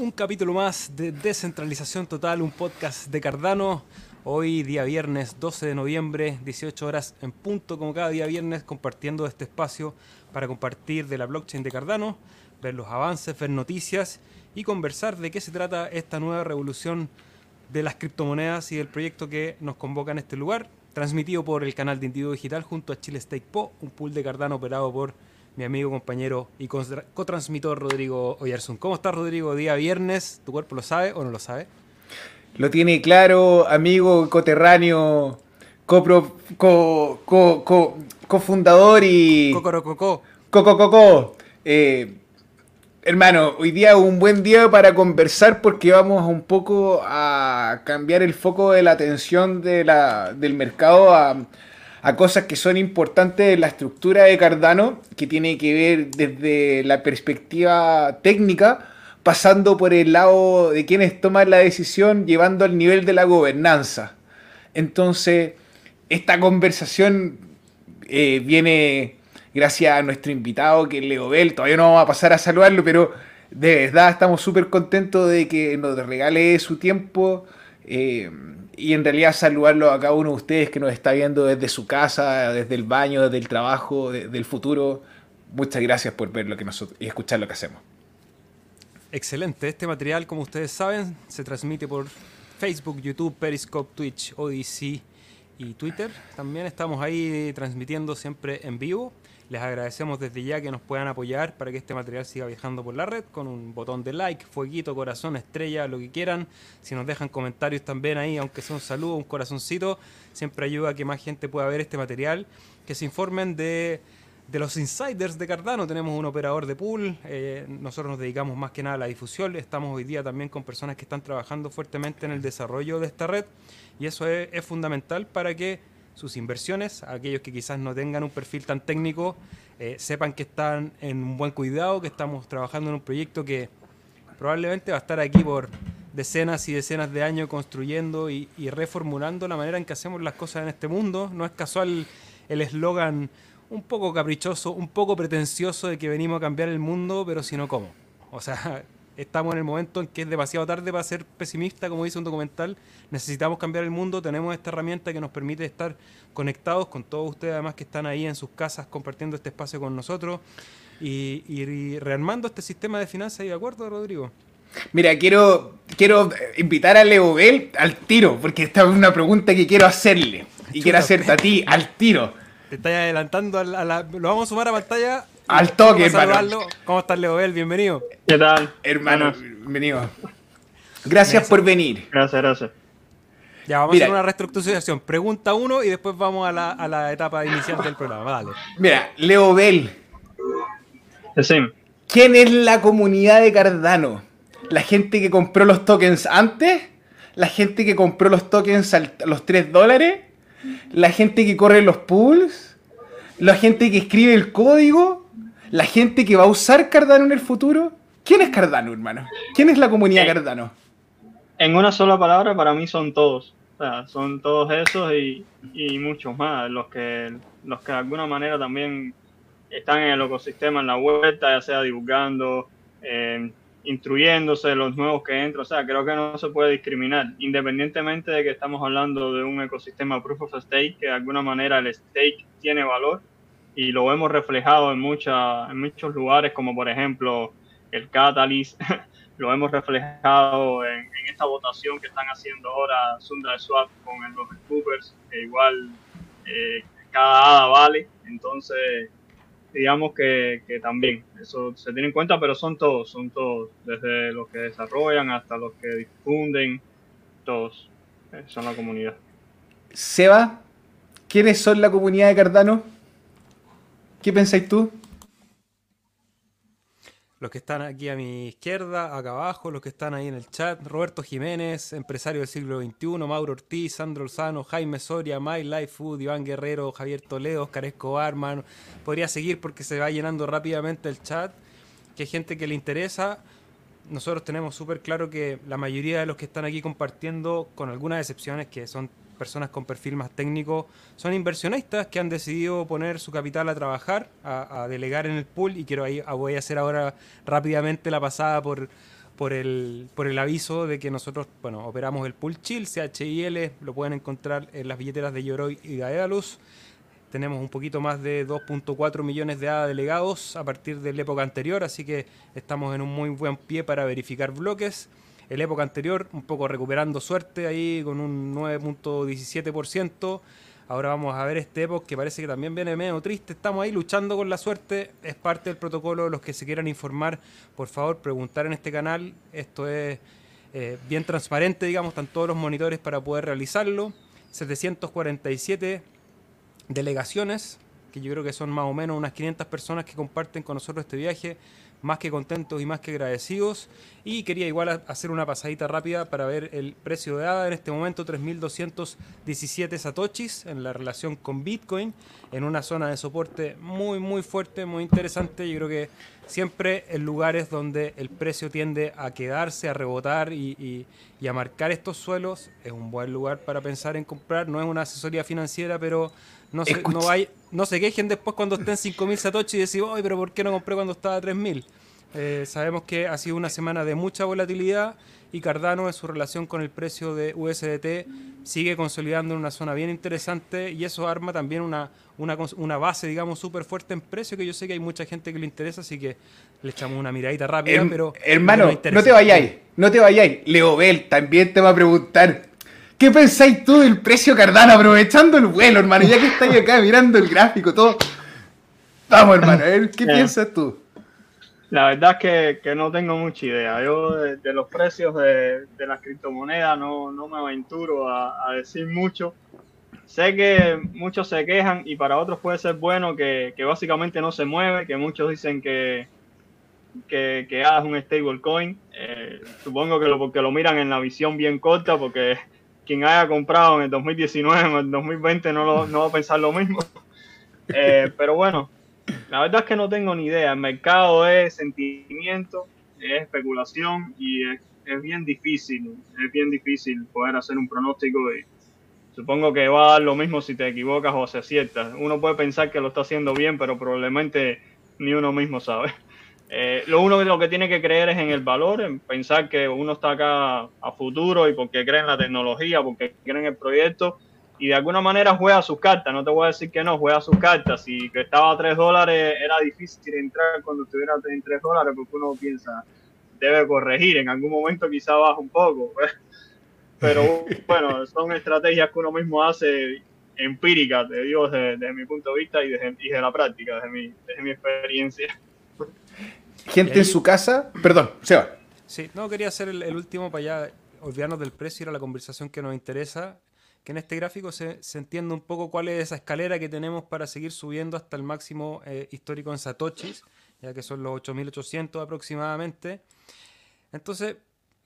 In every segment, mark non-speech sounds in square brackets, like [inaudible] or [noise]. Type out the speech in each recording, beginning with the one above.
un capítulo más de Descentralización Total, un podcast de Cardano. Hoy día viernes 12 de noviembre, 18 horas en punto, como cada día viernes, compartiendo este espacio para compartir de la blockchain de Cardano, ver los avances, ver noticias y conversar de qué se trata esta nueva revolución de las criptomonedas y del proyecto que nos convoca en este lugar, transmitido por el canal de Individuo Digital junto a Chile Stake Po, un pool de Cardano operado por mi amigo, compañero y cotransmitor Rodrigo Oyerson. ¿Cómo estás, Rodrigo? Día viernes, ¿tu cuerpo lo sabe o no lo sabe? Lo tiene claro, amigo coterráneo, copro, co, co, co, cofundador y... Cocorococó. Coco, Eh, hermano, hoy día es un buen día para conversar porque vamos un poco a cambiar el foco de la atención de la, del mercado a a cosas que son importantes en la estructura de Cardano, que tiene que ver desde la perspectiva técnica, pasando por el lado de quienes toman la decisión, llevando al nivel de la gobernanza. Entonces, esta conversación eh, viene gracias a nuestro invitado, que es Leo Bell. Todavía no vamos a pasar a saludarlo, pero de verdad estamos súper contentos de que nos regale su tiempo. Eh, y en realidad saludarlo a cada uno de ustedes que nos está viendo desde su casa, desde el baño, desde el trabajo, del futuro. Muchas gracias por ver lo que nosotros y escuchar lo que hacemos. Excelente. Este material, como ustedes saben, se transmite por Facebook, YouTube, Periscope, Twitch, Odyssey y Twitter. También estamos ahí transmitiendo siempre en vivo. Les agradecemos desde ya que nos puedan apoyar para que este material siga viajando por la red con un botón de like, fueguito, corazón, estrella, lo que quieran. Si nos dejan comentarios también ahí, aunque sea un saludo, un corazoncito, siempre ayuda a que más gente pueda ver este material. Que se informen de, los insiders de Cardano. Tenemos un operador de pool. Eh, nosotros nos dedicamos más que nada a la difusión. Estamos hoy día también con personas que están trabajando fuertemente en el desarrollo de esta red. Y eso es fundamental para que sus inversiones, aquellos que quizás no tengan un perfil tan técnico, eh, sepan que están en un buen cuidado, que estamos trabajando en un proyecto que probablemente va a estar aquí por decenas y decenas de años construyendo y, reformulando la manera en que hacemos las cosas en este mundo. No es casual el eslogan un poco caprichoso, un poco pretencioso de que venimos a cambiar el mundo, pero si no, ¿cómo? O sea, estamos en el momento en que es demasiado tarde para ser pesimista, como dice un documental. Necesitamos cambiar el mundo, tenemos esta herramienta que nos permite estar conectados con todos ustedes, además que están ahí en sus casas compartiendo este espacio con nosotros y, rearmando este sistema de finanzas. ¿Y de acuerdo, Rodrigo? Mira, quiero, quiero invitar a Leo Bell al tiro, porque esta es una pregunta que quiero hacerle. Y quiero hacerte a ti al tiro. Te estás adelantando a la, Lo vamos a sumar a pantalla al toque, hermano. ¿Cómo estás, Leo Bell? Bienvenido. ¿Qué tal? Hermano, bienvenido. Gracias por venir. Gracias, gracias. Ya, vamos a hacer una reestructuración. Pregunta uno y después vamos a la, a la etapa inicial del programa. Dale. Mira, Leo Bell. Sí. ¿Quién es la comunidad de Cardano? ¿La gente que compró los tokens antes? ¿La gente que compró los tokens a los 3 dólares? ¿La gente que corre los pools? ¿La gente que escribe el código? La gente que va a usar Cardano en el futuro. ¿Quién es Cardano, hermano? ¿Quién es la comunidad Cardano? En una sola palabra, para mí son todos. O sea, son todos esos y, muchos más. Los que, los que de alguna manera también están en el ecosistema, en la vuelta, ya sea divulgando, eh, instruyéndose, los nuevos que entran. O sea, creo que no se puede discriminar, independientemente de que estamos hablando de un ecosistema proof of stake, que de alguna manera el stake tiene valor y lo hemos reflejado en, mucha, en muchos lugares, como por ejemplo el Catalyst, [laughs] lo hemos reflejado en, esta votación que están haciendo ahora Sundar Swap con los Coopers, que igual eh, cada hada vale, entonces digamos que, que, también eso se tiene en cuenta, pero son todos, son todos, desde los que desarrollan hasta los que difunden, todos eh, son la comunidad. Seba, ¿quiénes son la comunidad de Cardano? ¿Qué pensáis tú? Los que están aquí a mi izquierda, acá abajo, los que están ahí en el chat, Roberto Jiménez, empresario del siglo XXI, Mauro Ortiz, Sandro Olzano, Jaime Soria, My Life Food, Iván Guerrero, Javier Toledo, Oscar Escobar, Podría seguir porque se va llenando rápidamente el chat, que hay gente que le interesa. Nosotros tenemos súper claro que la mayoría de los que están aquí compartiendo, con algunas excepciones que son personas con perfil más técnico, son inversionistas que han decidido poner su capital a trabajar, a, delegar en el pool y quiero ahí voy a hacer ahora rápidamente la pasada por, por el, por el aviso de que nosotros, bueno, operamos el pool chill, CHIL, lo pueden encontrar en las billeteras de Yoroi y Daedalus. Tenemos un poquito más de 2.4 millones de ADA delegados a partir de la época anterior, así que estamos en un muy buen pie para verificar bloques. El época anterior, un poco recuperando suerte ahí con un 9.17%. Ahora vamos a ver este Epoch que parece que también viene medio triste. Estamos ahí luchando con la suerte. Es parte del protocolo. Los que se quieran informar, por favor, preguntar en este canal. Esto es eh, bien transparente, digamos. Están todos los monitores para poder realizarlo. 747 delegaciones, que yo creo que son más o menos unas 500 personas que comparten con nosotros este viaje más que contentos y más que agradecidos. Y quería igual hacer una pasadita rápida para ver el precio de ADA en este momento, 3.217 satoshis en la relación con Bitcoin, en una zona de soporte muy, muy fuerte, muy interesante. Yo creo que siempre en lugares donde el precio tiende a quedarse, a rebotar y, y a marcar estos suelos, es un buen lugar para pensar en comprar. No es una asesoría financiera, pero no se, no, hay, no se quejen después cuando estén 5.000 satoshi y decir, oye, pero ¿por qué no compré cuando estaba a 3.000? Eh, sabemos que ha sido una semana de mucha volatilidad y Cardano en su relación con el precio de USDT sigue consolidando en una zona bien interesante y eso arma también una, una, una base, digamos, súper fuerte en precio que yo sé que hay mucha gente que le interesa, así que le echamos una miradita rápida, pero... Hermano, no, te vayáis, no te vayáis. Leo Bell también te va a preguntar ¿Qué pensáis tú del precio Cardano aprovechando el vuelo, hermano? Ya que estáis acá mirando el gráfico, todo. Vamos, hermano, a ver, ¿qué [laughs] piensas tú? La verdad es que, no tengo mucha idea. Yo de, los precios de, las criptomonedas no, me aventuro a, decir mucho. Sé que muchos se quejan y para otros puede ser bueno que, básicamente no se mueve, que muchos dicen que, que, que es un stablecoin. Eh, supongo que lo, porque lo miran en la visión bien corta, porque quien haya comprado en el 2019 o en el 2020 no, lo, no va a pensar lo mismo. [laughs] Eh, pero bueno, la verdad es que no tengo ni idea. El mercado es sentimiento, es especulación y es, bien difícil, es bien difícil poder hacer un pronóstico y supongo que va a dar lo mismo si te equivocas o se aciertas. Uno puede pensar que lo está haciendo bien, pero probablemente ni uno mismo sabe. Eh, lo único que, lo que tiene que creer es en el valor, en pensar que uno está acá a futuro y porque cree en la tecnología, porque cree en el proyecto y de alguna manera juega sus cartas. No te voy a decir que no, juega sus cartas. Si estaba a 3 dólares era difícil entrar cuando estuviera en 3 dólares porque uno piensa, debe corregir, en algún momento quizá baja un poco. [laughs] Pero [laughs] bueno, son estrategias que uno mismo hace empíricas, te digo, desde, mi punto de vista y desde, y de la práctica, desde mi, desde mi experiencia gente en su casa. Perdón, Seba. Sí, no, quería hacer el, último para ya olvidarnos del precio y ir a la conversación que nos interesa. Que en este gráfico se, se entiende un poco cuál es esa escalera que tenemos para seguir subiendo hasta el máximo eh, histórico en Satoshis, ya que son los 8800 aproximadamente. Entonces,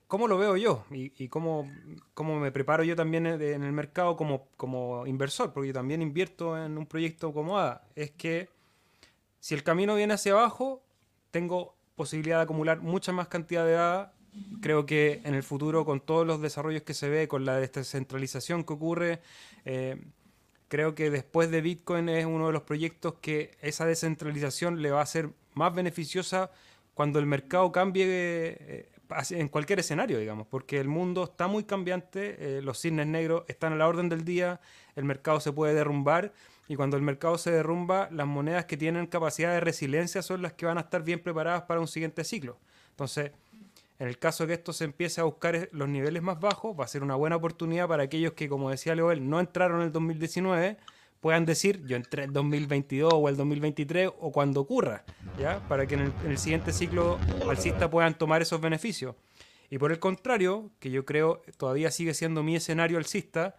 ¿cómo lo veo yo? Y, y cómo, cómo, me preparo yo también en el mercado como, como inversor, porque yo también invierto en un proyecto como ADA. Es que si el camino viene hacia abajo, tengo posibilidad de acumular mucha más cantidad de data. Creo que en el futuro, con todos los desarrollos que se ve, con la descentralización que ocurre, eh, creo que después de Bitcoin es uno de los proyectos que esa descentralización le va a ser más beneficiosa cuando el mercado cambie eh, en cualquier escenario, digamos, porque el mundo está muy cambiante, eh, los cisnes negros están a la orden del día, el mercado se puede derrumbar y cuando el mercado se derrumba, las monedas que tienen capacidad de resiliencia son las que van a estar bien preparadas para un siguiente ciclo. Entonces, en el caso de que esto se empiece a buscar los niveles más bajos, va a ser una buena oportunidad para aquellos que, como decía Leoel, no entraron en el 2019, puedan decir, yo entré en el 2022 o el 2023 o cuando ocurra, ¿ya? Para que en el, siguiente ciclo alcista puedan tomar esos beneficios. Y por el contrario, que yo creo todavía sigue siendo mi escenario alcista,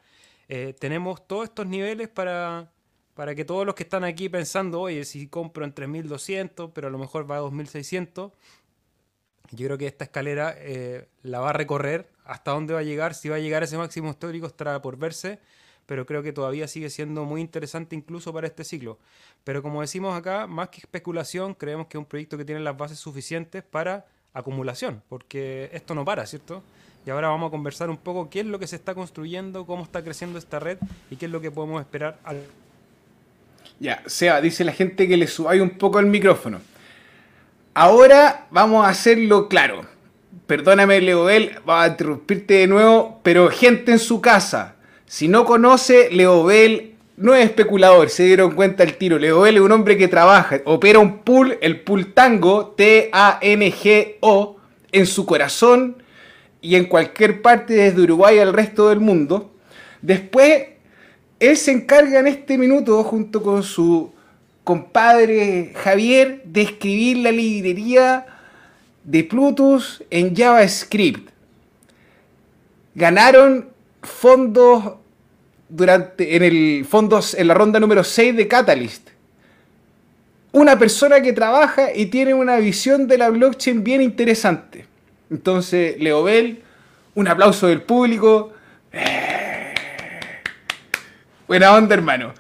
eh, tenemos todos estos niveles para para que todos los que están aquí pensando, oye, si compro en 3200, pero a lo mejor va a 2600, yo creo que esta escalera eh, la va a recorrer. ¿Hasta dónde va a llegar? Si va a llegar a ese máximo histórico estará por verse, pero creo que todavía sigue siendo muy interesante incluso para este ciclo. Pero como decimos acá, más que especulación, creemos que es un proyecto que tiene las bases suficientes para acumulación, porque esto no para, ¿cierto? Y ahora vamos a conversar un poco qué es lo que se está construyendo, cómo está creciendo esta red y qué es lo que podemos esperar al ya, Seba, dice la gente que le subáis un poco el micrófono. Ahora vamos a hacerlo claro. perdóname Leobel, va a interrumpirte de nuevo, pero gente en su casa, si no conoce, Leobel no es especulador, se dieron cuenta el tiro. Leobel es un hombre que trabaja, opera un pool, el pool Tango, T-A-N-G-O, en su corazón y en cualquier parte desde Uruguay al resto del mundo. Después, él se encarga en este minuto, junto con su compadre Javier, de escribir la librería de Plutus en JavaScript. Ganaron fondos durante en el fondos en la ronda número 6 de Catalyst. Una persona que trabaja y tiene una visión de la blockchain bien interesante. Entonces, Leobel, un aplauso del público. Buena onda, hermano.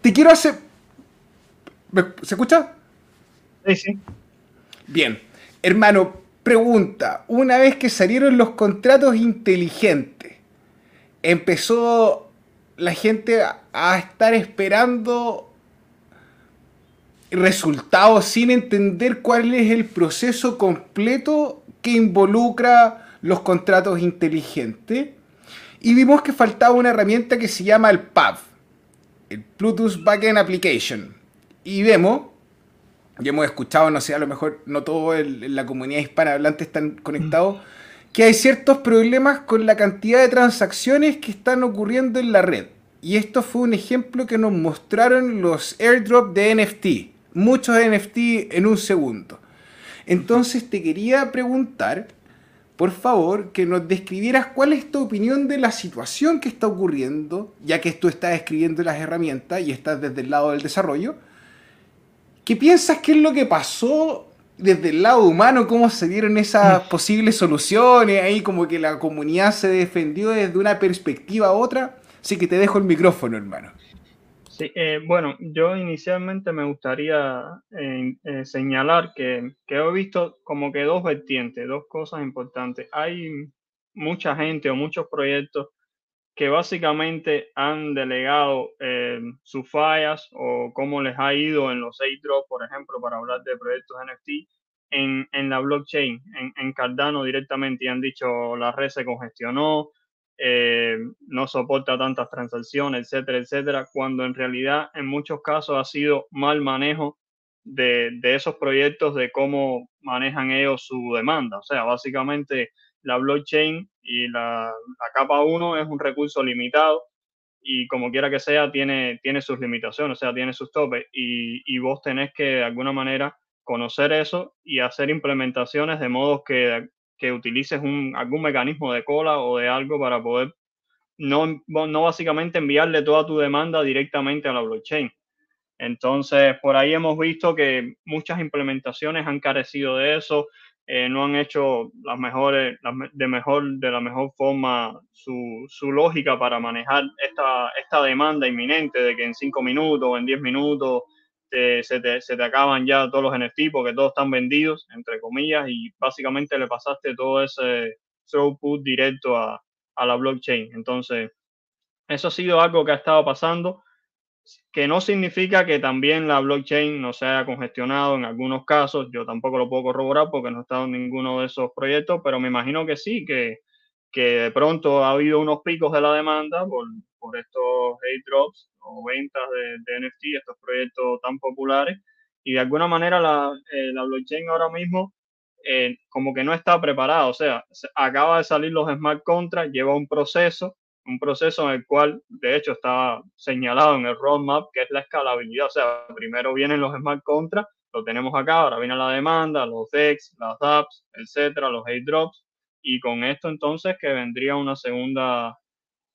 Te quiero hacer. ¿Se escucha? Sí, sí. Bien. Hermano, pregunta. Una vez que salieron los contratos inteligentes, empezó la gente a estar esperando resultados sin entender cuál es el proceso completo que involucra los contratos inteligentes. Y vimos que faltaba una herramienta que se llama el PAV, el Bluetooth Backend Application. Y vemos, ya hemos escuchado, no sé, a lo mejor no todo en la comunidad hispanohablante están conectados, que hay ciertos problemas con la cantidad de transacciones que están ocurriendo en la red. Y esto fue un ejemplo que nos mostraron los airdrop de NFT muchos NFT en un segundo. Entonces te quería preguntar, por favor, que nos describieras cuál es tu opinión de la situación que está ocurriendo, ya que tú estás escribiendo las herramientas y estás desde el lado del desarrollo. ¿Qué piensas que es lo que pasó desde el lado humano? ¿Cómo se dieron esas mm. posibles soluciones? Ahí como que la comunidad se defendió desde una perspectiva a otra. Así que te dejo el micrófono, hermano. Sí, eh, bueno, yo inicialmente me gustaría eh, eh, señalar que, he visto como que dos vertientes, dos cosas importantes. Hay mucha gente o muchos proyectos que básicamente han delegado sus fallas o cómo les ha ido en los airdrops, por ejemplo, para hablar de proyectos NFT, en, en la blockchain, en, en Cardano directamente y han dicho la red se congestionó, eh, no soporta tantas transacciones, etcétera, etcétera, cuando en realidad en muchos casos ha sido mal manejo de, esos proyectos, de cómo manejan ellos su demanda. O sea, básicamente la blockchain y la, capa 1 es un recurso limitado y como quiera que sea, tiene, tiene sus limitaciones, o sea, tiene sus topes y, y vos tenés que de alguna manera conocer eso y hacer implementaciones de modo que que utilices un, algún mecanismo de cola o de algo para poder no, no básicamente enviarle toda tu demanda directamente a la blockchain. Entonces, por ahí hemos visto que muchas implementaciones han carecido de eso, eh, no han hecho las mejores, de, mejor, de la mejor forma su, su, lógica para manejar esta, esta demanda inminente de que en cinco minutos o en 10 minutos se, te, se, te, acaban ya todos los NFT porque todos están vendidos, entre comillas, y básicamente le pasaste todo ese throughput directo a, a la blockchain. Entonces, eso ha sido algo que ha estado pasando, que no significa que también la blockchain no se haya congestionado en algunos casos. Yo tampoco lo puedo corroborar porque no he estado en ninguno de esos proyectos, pero me imagino que sí, que, que de pronto ha habido unos picos de la demanda por, por estos airdrops o ventas de, NFT, estos proyectos tan populares. Y de alguna manera la, eh, la blockchain ahora mismo eh, como que no está preparada. O sea, acaba de salir los smart contracts, lleva un proceso, un proceso en el cual, de hecho, está señalado en el roadmap, que es la escalabilidad. O sea, primero vienen los smart contracts, lo tenemos acá, ahora viene la demanda, los DEX, las apps, etcétera, los airdrops. Y con esto entonces que vendría una segunda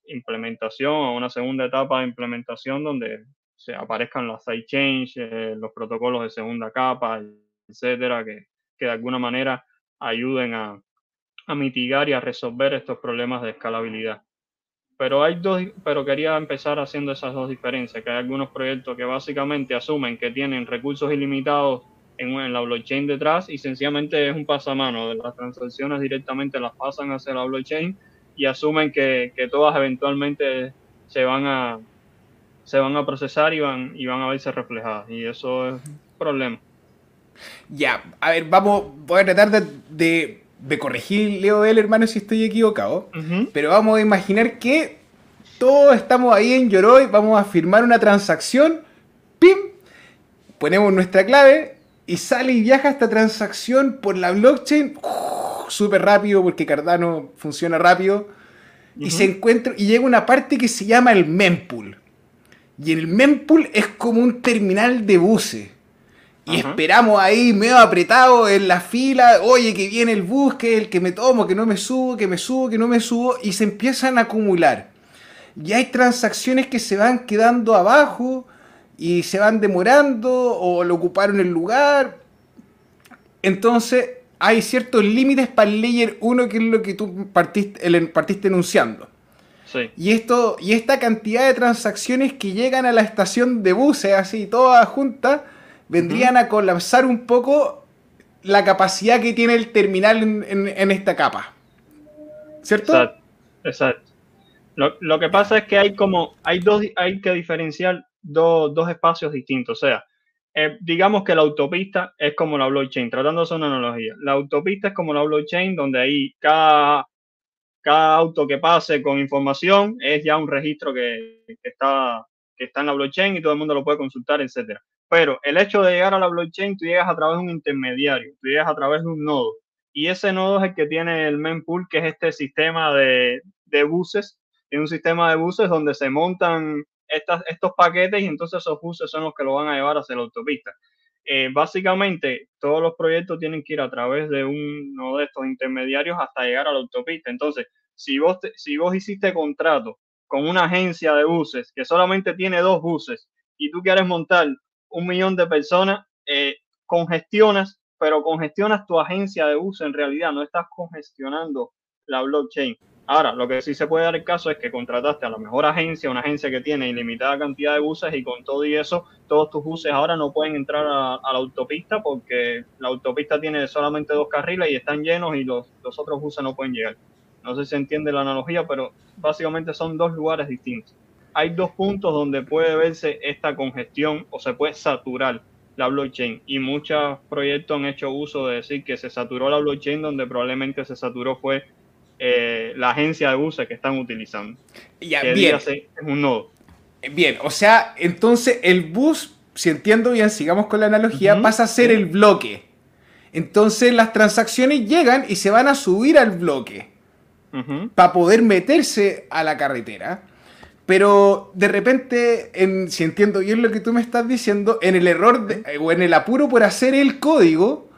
implementación una segunda etapa de implementación donde se aparezcan las sidechains, eh, los protocolos de segunda capa, etcétera, que, que de alguna manera ayuden a, a, mitigar y a resolver estos problemas de escalabilidad. Pero hay dos, pero quería empezar haciendo esas dos diferencias, que hay algunos proyectos que básicamente asumen que tienen recursos ilimitados en, en la blockchain detrás y sencillamente es un pasamano de las transacciones directamente las pasan hacia la blockchain y asumen que, todas eventualmente se van a se van a procesar y van, y van a verse reflejadas. Y eso es un problema. Ya, a ver, vamos, voy a tratar de, de, corregir, Leo el hermano, si estoy equivocado. Pero vamos a imaginar que todos estamos ahí en Yoroi, vamos a firmar una transacción, ¡pim! Ponemos nuestra clave y sale y viaja esta transacción por la blockchain súper rápido porque Cardano funciona rápido. Y se encuentra y llega una parte que se llama el mempool. Y el mempool es como un terminal de buses. Y esperamos ahí medio apretado en la fila, oye, que viene el bus, que es el que me tomo, que no me subo, que me subo, que no me subo, y se empiezan a acumular. Y hay transacciones que se van quedando abajo y se van demorando o lo ocuparon el lugar. Entonces hay ciertos límites para el layer 1 que es lo que tú partiste, partiste enunciando. Sí. Y, esto, y esta cantidad de transacciones que llegan a la estación de buses, así todas juntas, vendrían a colapsar un poco la capacidad que tiene el terminal en, esta capa. ¿Cierto? Exacto. Exacto. Lo, que pasa es que hay como, hay dos, hay que diferenciar dos, dos espacios distintos. O sea, eh, digamos que la autopista es como la blockchain, tratando de hacer una analogía. La autopista es como la blockchain, donde ahí cada, cada auto que pase con información es ya un registro que, que, está, que está en la blockchain y todo el mundo lo puede consultar, etcétera. Pero el hecho de llegar a la blockchain, tú llegas a través de un intermediario, tú llegas a través de un nodo. Y ese nodo es el que tiene el mempool, que es este sistema de, de buses. Tiene un sistema de buses donde se montan estos paquetes y entonces esos buses son los que lo van a llevar hacia la autopista. Eh, básicamente, todos los proyectos tienen que ir a través de uno de estos intermediarios hasta llegar a la autopista. Entonces, si vos, si vos hiciste contrato con una agencia de buses que solamente tiene dos buses y tú quieres montar un millón de personas, eh, congestionas, pero congestionas tu agencia de uso en realidad, no estás congestionando la blockchain. Ahora, lo que sí se puede dar el caso es que contrataste a la mejor agencia, una agencia que tiene ilimitada cantidad de buses y con todo y eso, todos tus buses ahora no pueden entrar a, la autopista porque la autopista tiene solamente dos carriles y están llenos y los, los otros buses no pueden llegar. No sé si se entiende la analogía, pero básicamente son dos lugares distintos hay dos puntos donde puede verse esta congestión o se puede saturar la blockchain y muchos proyectos han hecho uso de decir que se saturó la blockchain donde probablemente se saturó fue eh, la agencia de buses que están utilizando. Ya, bien. Es un nodo. Bien, o sea, entonces el bus, si entiendo bien, sigamos con la analogía, pasa a ser el bloque. Entonces las transacciones llegan y se van a subir al bloque para poder meterse a la carretera. Pero de repente, en, si entiendo bien lo que tú me estás diciendo, en el error o en el apuro por hacer el código,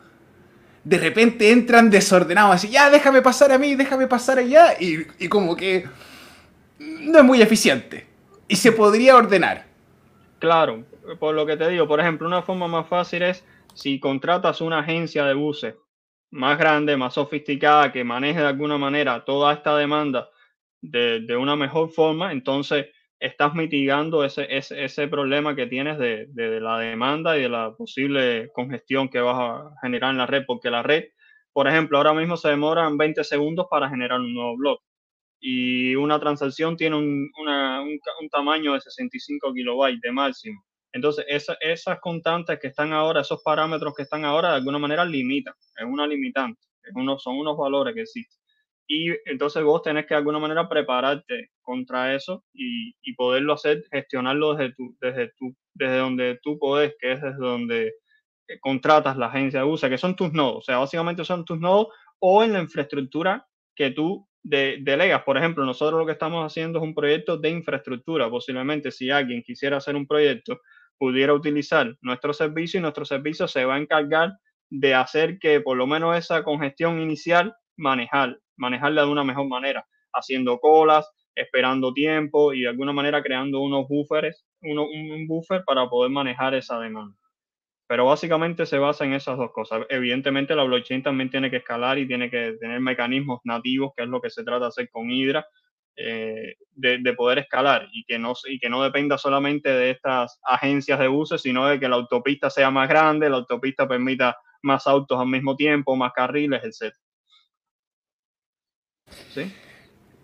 de repente entran desordenados, así, ya déjame pasar a mí, déjame pasar allá, y como que no es muy eficiente. Y se podría ordenar. Claro, por lo que te digo, por ejemplo, una forma más fácil es si contratas una agencia de buses más grande, más sofisticada, que maneje de alguna manera toda esta demanda de, una mejor forma, entonces estás mitigando ese, ese, problema que tienes de, la demanda y de la posible congestión que vas a generar en la red, porque la red, por ejemplo, ahora mismo se demoran 20 segundos para generar un nuevo blog y una transacción tiene un, un, tamaño de 65 kilobytes de máximo. Entonces, esas constantes que están ahora, esos parámetros que están ahora, de alguna manera limitan, es una limitante, son unos valores que existen y entonces vos tenés que de alguna manera prepararte contra eso y, y poderlo hacer, gestionarlo desde, tu, desde, tu, desde donde tú podés, que es desde donde eh, contratas la agencia de uso, que son tus nodos, o sea, básicamente son tus nodos o en la infraestructura que tú de, delegas. Por ejemplo, nosotros lo que estamos haciendo es un proyecto de infraestructura. Posiblemente si alguien quisiera hacer un proyecto, pudiera utilizar nuestro servicio y nuestro servicio se va a encargar de hacer que por lo menos esa congestión inicial manejar, manejarla de una mejor manera, haciendo colas, esperando tiempo y de alguna manera creando unos buffers, un buffer para poder manejar esa demanda. Pero básicamente se basa en esas dos cosas. Evidentemente la blockchain también tiene que escalar y tiene que tener mecanismos nativos, que es lo que se trata de hacer con Hydra, eh, de, poder escalar y que, no, y que no dependa solamente de estas agencias de buses, sino de que la autopista sea más grande, la autopista permita más autos al mismo tiempo, más carriles, etc.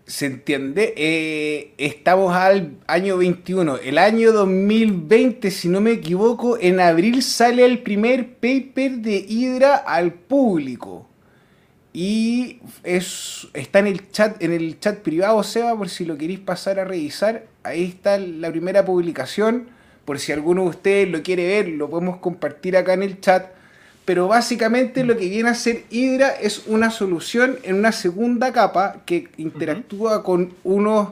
¿Se entiende? Eh, estamos al año 21. El año 2020, si no me equivoco, en abril sale el primer paper de Hydra al público. Y es, está en el chat, en el chat privado, Seba, por si lo queréis pasar a revisar. Ahí está la primera publicación. Por si alguno de ustedes lo quiere ver, lo podemos compartir acá en el chat pero básicamente lo que viene a ser Hydra es una solución en una segunda capa que interactúa con unos,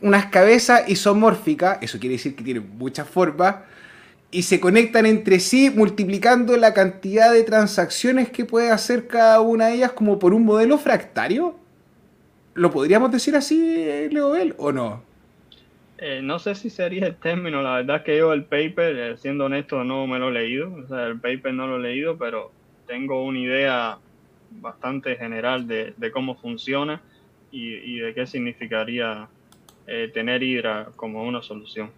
unas cabezas isomórficas, eso quiere decir que tienen muchas formas, y se conectan entre sí multiplicando la cantidad de transacciones que puede hacer cada una de ellas como por un modelo fractario. ¿Lo podríamos decir así, Leobel, o no? Eh, no sé si sería el término, la verdad es que yo el paper, eh, siendo honesto, no me lo he leído, o sea, el paper no lo he leído, pero tengo una idea bastante general de, cómo funciona y, de qué significaría eh, tener Hydra como una solución.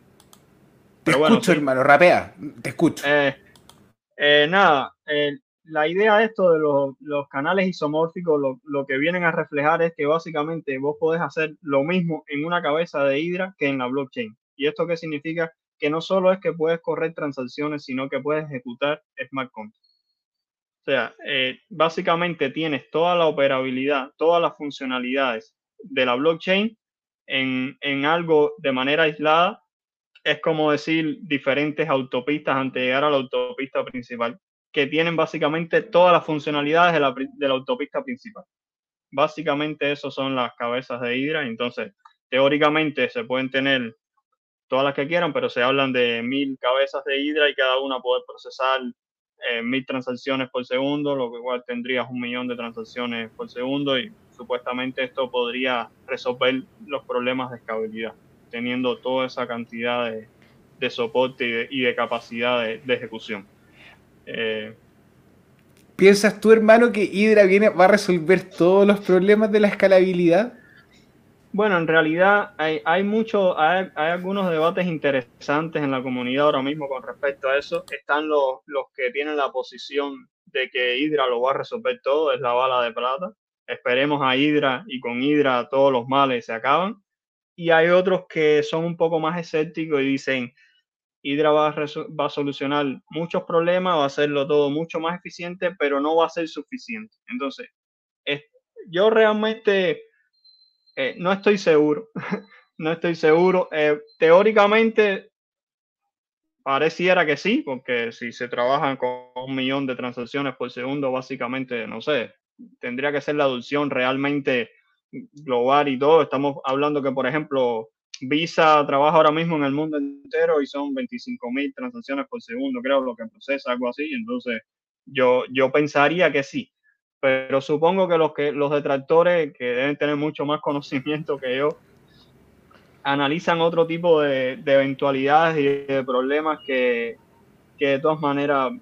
Te escucho, hermano, rapea, te escucho. nada, la idea de esto de los, canales isomórficos, lo, que vienen a reflejar es que básicamente vos podés hacer lo mismo en una cabeza de Hydra que en la blockchain. ¿Y esto qué significa? Que no solo es que puedes correr transacciones, sino que puedes ejecutar smart contracts. O sea, eh, básicamente tienes toda la operabilidad, todas las funcionalidades de la blockchain en, en algo de manera aislada. Es como decir diferentes autopistas antes de llegar a la autopista principal que tienen básicamente todas las funcionalidades de la, autopista principal. Básicamente eso son las cabezas de Hydra, entonces teóricamente se pueden tener todas las que quieran, pero se hablan de mil cabezas de Hydra y cada una puede procesar eh, mil transacciones por segundo, lo que igual tendrías un millón de transacciones por segundo y supuestamente esto podría resolver los problemas de escalabilidad, teniendo toda esa cantidad de, soporte y de, capacidad de ejecución. Eh, ¿Piensas tú, hermano, que Hydra viene, va a resolver todos los problemas de la escalabilidad? Bueno, en realidad hay, hay, mucho, hay, algunos debates interesantes en la comunidad ahora mismo con respecto a eso. Están los, los que tienen la posición de que Hydra lo va a resolver todo, es la bala de plata. Esperemos a Hydra y con Hydra todos los males se acaban. Y hay otros que son un poco más escépticos y dicen, Hydra va a, solucionar muchos problemas, va a hacerlo todo mucho más eficiente, pero no va a ser suficiente. Entonces, yo realmente eh, no estoy seguro, [laughs] no estoy seguro. Eh, teóricamente, pareciera que sí, porque si se trabajan con un millón de transacciones por segundo, básicamente, no sé, tendría que ser la adopción realmente global y todo. Estamos hablando que, por ejemplo, Visa trabaja ahora mismo en el mundo entero y son 25 mil transacciones por segundo, creo, lo que procesa, algo así. Entonces, yo, yo pensaría que sí. Pero supongo que los, que los detractores, que deben tener mucho más [laughs] conocimiento que yo, analizan otro tipo de, eventualidades y de problemas que, de todas maneras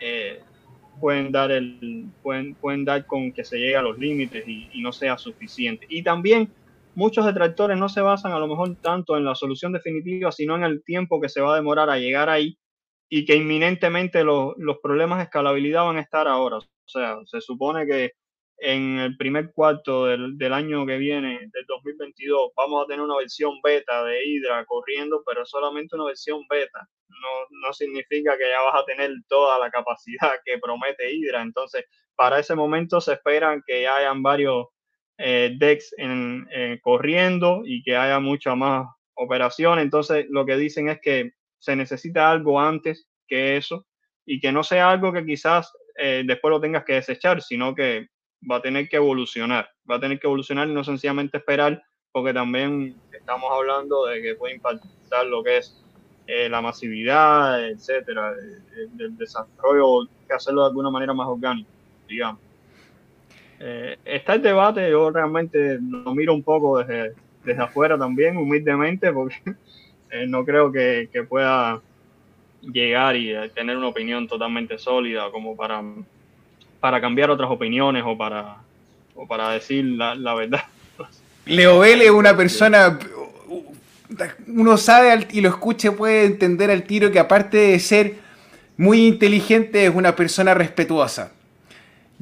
eh, pueden, dar el, pueden, pueden dar con que se llegue a los límites y, y no sea suficiente. Y también muchos detractores no se basan a lo mejor tanto en la solución definitiva, sino en el tiempo que se va a demorar a llegar ahí y que inminentemente los, problemas de escalabilidad van a estar ahora. O sea, se supone que en el primer cuarto del, año que viene, del 2022, vamos a tener una versión beta de Hydra corriendo, pero solamente una versión beta. No, no significa que ya vas a tener toda la capacidad que promete Hydra. Entonces, para ese momento se esperan que hayan varios eh, DEX en, eh, corriendo y que haya mucha más operación. Entonces, lo que dicen es que se necesita algo antes que eso y que no sea algo que quizás eh, después lo tengas que desechar, sino que va a tener que evolucionar. Va a tener que evolucionar y no sencillamente esperar, porque también estamos hablando de que puede impactar lo que es la masividad, etcétera, del desarrollo, que hacerlo de alguna manera más orgánica, digamos. Eh, está el debate, yo realmente lo miro un poco desde, desde afuera también, humildemente, porque [laughs] eh, no creo que, pueda llegar y eh, tener una opinión totalmente sólida como para, para cambiar otras opiniones o para, o para decir la, la verdad. [laughs] Leo Vélez es una persona, uno sabe y lo escuche, puede entender al tiro que aparte de ser muy inteligente, es una persona respetuosa.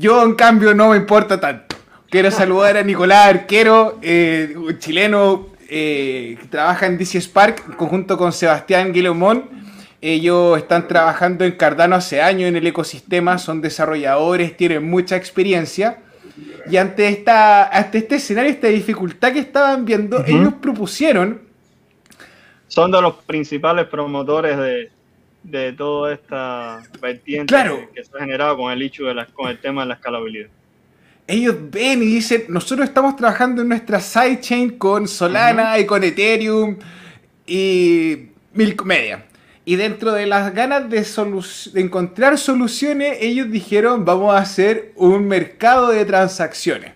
Yo, en cambio, no me importa tanto. Quiero saludar a Nicolás Arquero, eh, un chileno eh, que trabaja en DC Spark, en conjunto con Sebastián Guilomón. Ellos están trabajando en Cardano hace años en el ecosistema, son desarrolladores, tienen mucha experiencia. Y ante, esta, ante este escenario, esta dificultad que estaban viendo, ellos propusieron... Son de los principales promotores de, de toda esta vertiente que, se ha generado con el hecho de la, con el tema de la escalabilidad. Ellos ven y dicen, nosotros estamos trabajando en nuestra sidechain con Solana y con Ethereum y Milk Media. Y dentro de las ganas de, de encontrar soluciones, ellos dijeron, vamos a hacer un mercado de transacciones.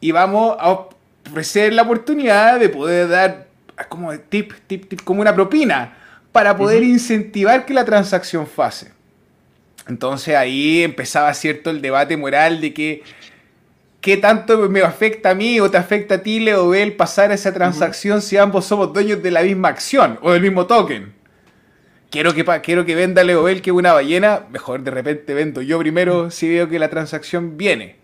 Y vamos a ofrecer la oportunidad de poder dar como tip, tip, tip, como una propina para poder incentivar que la transacción fase. Entonces ahí empezaba cierto el debate moral de que qué tanto me afecta a mí o te afecta a ti, Leo el pasar esa transacción si ambos somos dueños de la misma acción o del mismo token. Quiero que, quiero que venda Leo Bell que una ballena, mejor de repente vendo yo primero si veo que la transacción viene.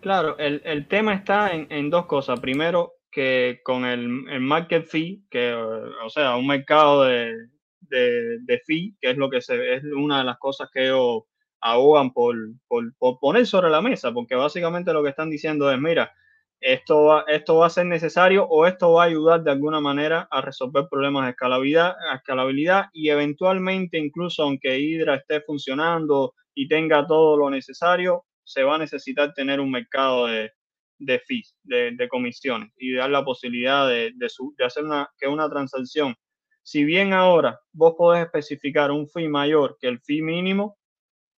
Claro, el, tema está en, en, dos cosas. Primero, que con el, market fee, que, o sea, un mercado de, de, fee, que es lo que se es una de las cosas que ellos ahogan por, por, poner sobre la mesa, porque básicamente lo que están diciendo es, mira, esto va, esto va a ser necesario o esto va a ayudar de alguna manera a resolver problemas de escalabilidad, escalabilidad y eventualmente incluso aunque Hydra esté funcionando y tenga todo lo necesario, se va a necesitar tener un mercado de, de fees, de, comisiones y dar la posibilidad de, de, hacer una, que una transacción, si bien ahora vos podés especificar un fee mayor que el fee mínimo,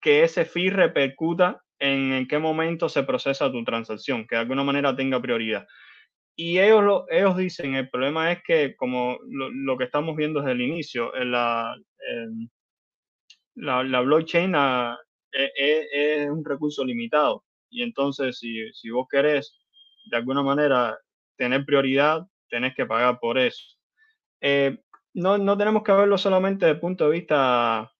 que ese fee repercuta en, qué momento se procesa tu transacción, que de alguna manera tenga prioridad. Y ellos, lo, ellos dicen, el problema es que como lo, que estamos viendo desde el inicio, la, la, la, blockchain ah, e, e, es un recurso limitado y entonces, si, si vos querés de alguna manera tener prioridad, tenés que pagar por eso. Eh, no, no, tenemos que verlo solamente desde el punto de vista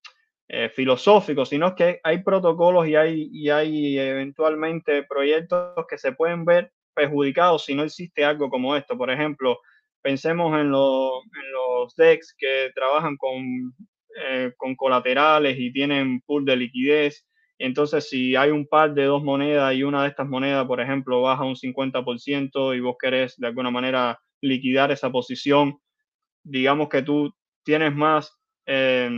eh, filosófico, sino que hay protocolos y hay, y hay eventualmente proyectos que se pueden ver perjudicados si no existe algo como esto. Por ejemplo, pensemos en, en los DEX que trabajan con, eh, con colaterales y tienen pool de liquidez entonces, si hay un par de dos monedas y una de estas monedas, por ejemplo, baja un 50% y vos querés de alguna manera liquidar esa posición, digamos que tú tienes más, eh,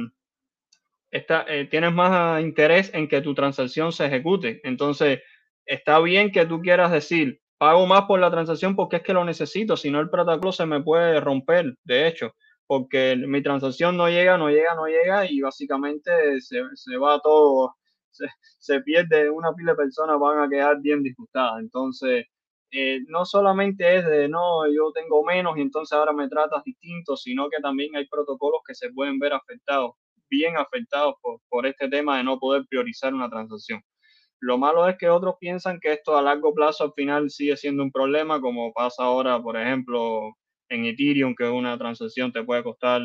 eh, tienes más interés en que tu transacción se ejecute. Entonces, está bien que tú quieras decir, pago más por la transacción porque es que lo necesito, si no el protocolo se me puede romper, de hecho, porque mi transacción no llega, no llega, no llega y básicamente se, se va todo se, pierde una pila de personas, van a quedar bien disgustadas. Entonces, eh, no solamente es de no, yo tengo menos y entonces ahora me tratas distinto, sino que también hay protocolos que se pueden ver afectados, bien afectados por, por este tema de no poder priorizar una transacción. Lo malo es que otros piensan que esto a largo plazo al final sigue siendo un problema, como pasa ahora, por ejemplo, en Ethereum, que una transacción te puede costar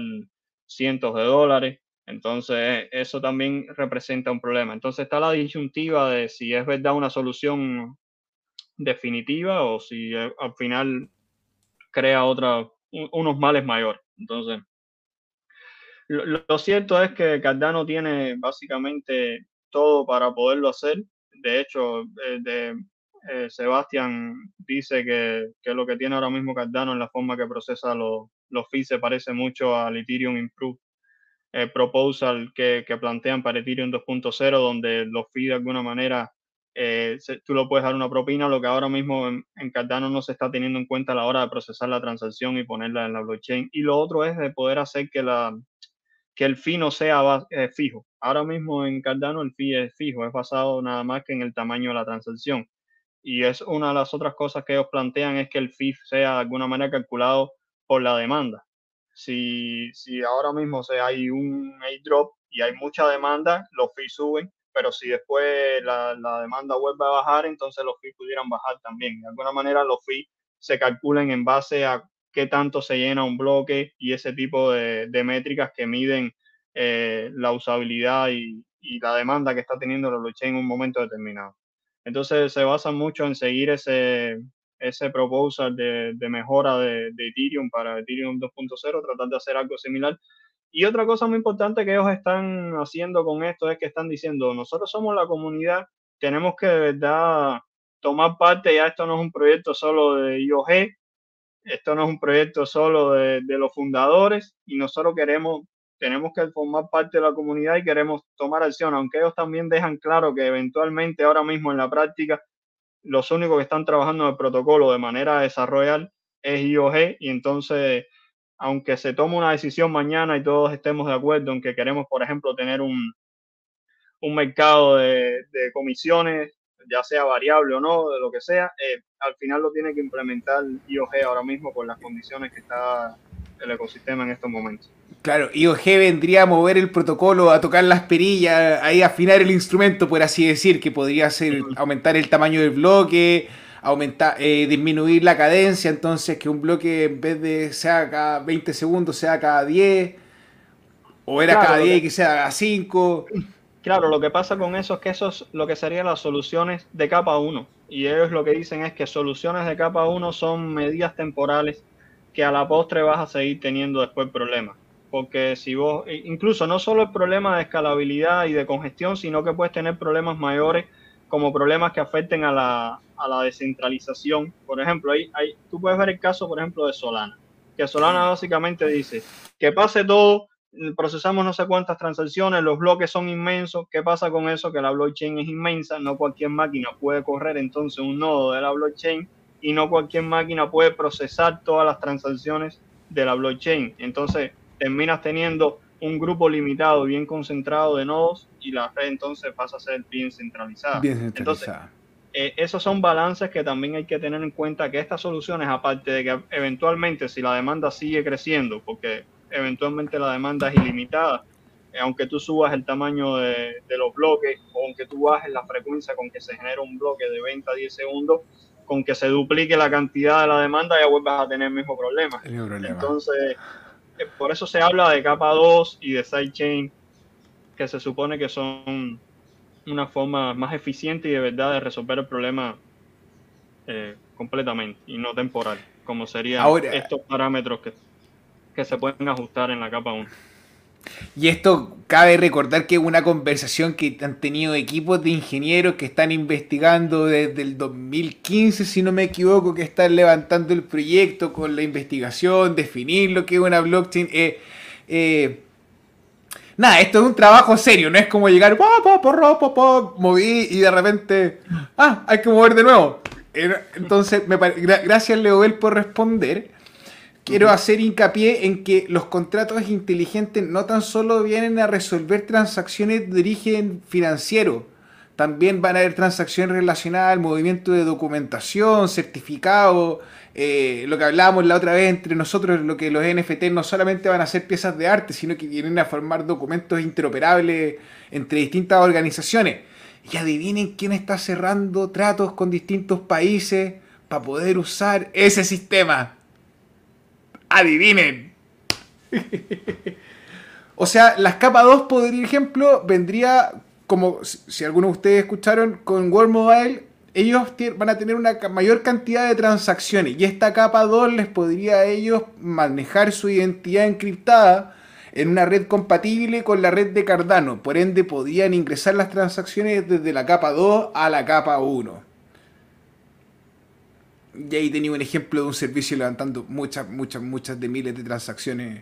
cientos de dólares. Entonces, eso también representa un problema. Entonces, está la disyuntiva de si es verdad una solución definitiva o si eh, al final crea otra, unos males mayores. Entonces, lo, cierto es que Cardano tiene básicamente todo para poderlo hacer. De hecho, eh, de, eh, Sebastián dice que, que, lo que tiene ahora mismo Cardano en la forma que procesa los, los parece mucho al Ethereum Improve eh, proposal que, que, plantean para Ethereum 2.0, donde los fees de alguna manera eh, tú lo puedes dar una propina, lo que ahora mismo en, Cardano no se está teniendo en cuenta a la hora de procesar la transacción y ponerla en la blockchain. Y lo otro es de poder hacer que, la, que el fee no sea eh, fijo. Ahora mismo en Cardano el fee es fijo, es basado nada más que en el tamaño de la transacción. Y es una de las otras cosas que ellos plantean es que el fee sea de alguna manera calculado por la demanda si, si ahora mismo hay un drop y hay mucha demanda, los fees suben, pero si después la, la, demanda vuelve a bajar, entonces los fees pudieran bajar también. De alguna manera los fees se calculan en base a qué tanto se llena un bloque y ese tipo de, de métricas que miden eh, la usabilidad y, y, la demanda que está teniendo la blockchain en un momento determinado. Entonces se basa mucho en seguir ese, ese proposal de, mejora de, Ethereum para Ethereum 2.0, tratar de hacer algo similar. Y otra cosa muy importante que ellos están haciendo con esto es que están diciendo, nosotros somos la comunidad, tenemos que de verdad tomar parte, ya esto no es un proyecto solo de IOG, esto no es un proyecto solo de, de los fundadores y nosotros queremos tenemos que formar parte de la comunidad y queremos tomar acción, aunque ellos también dejan claro que eventualmente ahora mismo en la práctica los únicos que están trabajando en el protocolo de manera desarrollar es IOG y entonces aunque se tome una decisión mañana y todos estemos de acuerdo en que queremos, por ejemplo, tener un, un mercado de, comisiones, ya sea variable o no, de lo que sea, eh, al final lo tiene que implementar IOG ahora mismo por las condiciones que está el ecosistema en estos momentos. Claro, IOG vendría a mover el protocolo, a tocar las perillas, ahí afinar el instrumento, por así decir, que podría ser aumentar el tamaño del bloque, aumentar, eh, disminuir la cadencia, entonces que un bloque en vez de sea cada 20 segundos sea cada 10, o era cada 10 y que sea cada 5. Claro, lo que pasa con eso es que eso es lo que serían las soluciones de capa 1. Y ellos lo que dicen es que soluciones de capa 1 son medidas temporales que a la postre vas a seguir teniendo después problemas porque si vos, e, incluso no solo el problema de escalabilidad y de congestión, sino que puedes tener problemas mayores como problemas que afecten a la, a la descentralización. Por ejemplo, ahí, ahí, tú puedes ver el caso, por ejemplo, de Solana, que Solana básicamente dice que pase todo, procesamos no sé cuántas transacciones, los bloques son inmensos, ¿qué pasa con eso? Que la blockchain es inmensa, no cualquier máquina puede correr entonces un nodo de la blockchain y no cualquier máquina puede procesar todas las transacciones de la blockchain. Entonces, terminas teniendo un grupo limitado, bien concentrado de nodos y la red entonces pasa a ser bien centralizada. Bien centralizada. Entonces, eh, esos son balances que también hay que tener en cuenta que estas soluciones, aparte de que eventualmente si la demanda sigue creciendo, porque eventualmente la demanda es ilimitada, eh, aunque tú subas el tamaño de, los bloques o aunque tú bajes la frecuencia con que se genera un bloque de 20 a 10 segundos, con que se duplique la cantidad de la demanda ya vuelves a tener el mismo problema. El mismo problema. Entonces, por eso se habla de capa 2 y de sidechain, que se supone que son una forma más eficiente y de verdad de resolver el problema eh, completamente y no temporal, como serían estos parámetros que, que se pueden ajustar en la capa 1. Y esto cabe recordar que es una conversación que han tenido equipos de ingenieros que están investigando desde el 2015, si no me equivoco, que están levantando el proyecto con la investigación, definir lo que es una blockchain. Eh, eh, nada, esto es un trabajo serio, no es como llegar, moví y de repente, ah, hay que mover de nuevo. Entonces, me gracias Leobel por responder quiero hacer hincapié en que los contratos inteligentes no tan solo vienen a resolver transacciones de origen financiero, también van a haber transacciones relacionadas al movimiento de documentación, certificado, eh, lo que hablábamos la otra vez entre nosotros, lo que los NFT no solamente van a ser piezas de arte, sino que vienen a formar documentos interoperables entre distintas organizaciones. Y adivinen quién está cerrando tratos con distintos países para poder usar ese sistema adivinen. [laughs] o sea, las capas 2, por ejemplo, vendría como si algunos de ustedes escucharon con World Mobile, ellos van a tener una mayor cantidad de transacciones y esta capa 2 les podría a ellos manejar su identidad encriptada en una red compatible con la red de Cardano. Por ende, podrían ingresar las transacciones desde la capa 2 a la capa 1. Y ahí tenía un ejemplo de un servicio levantando muchas, muchas, muchas de miles de transacciones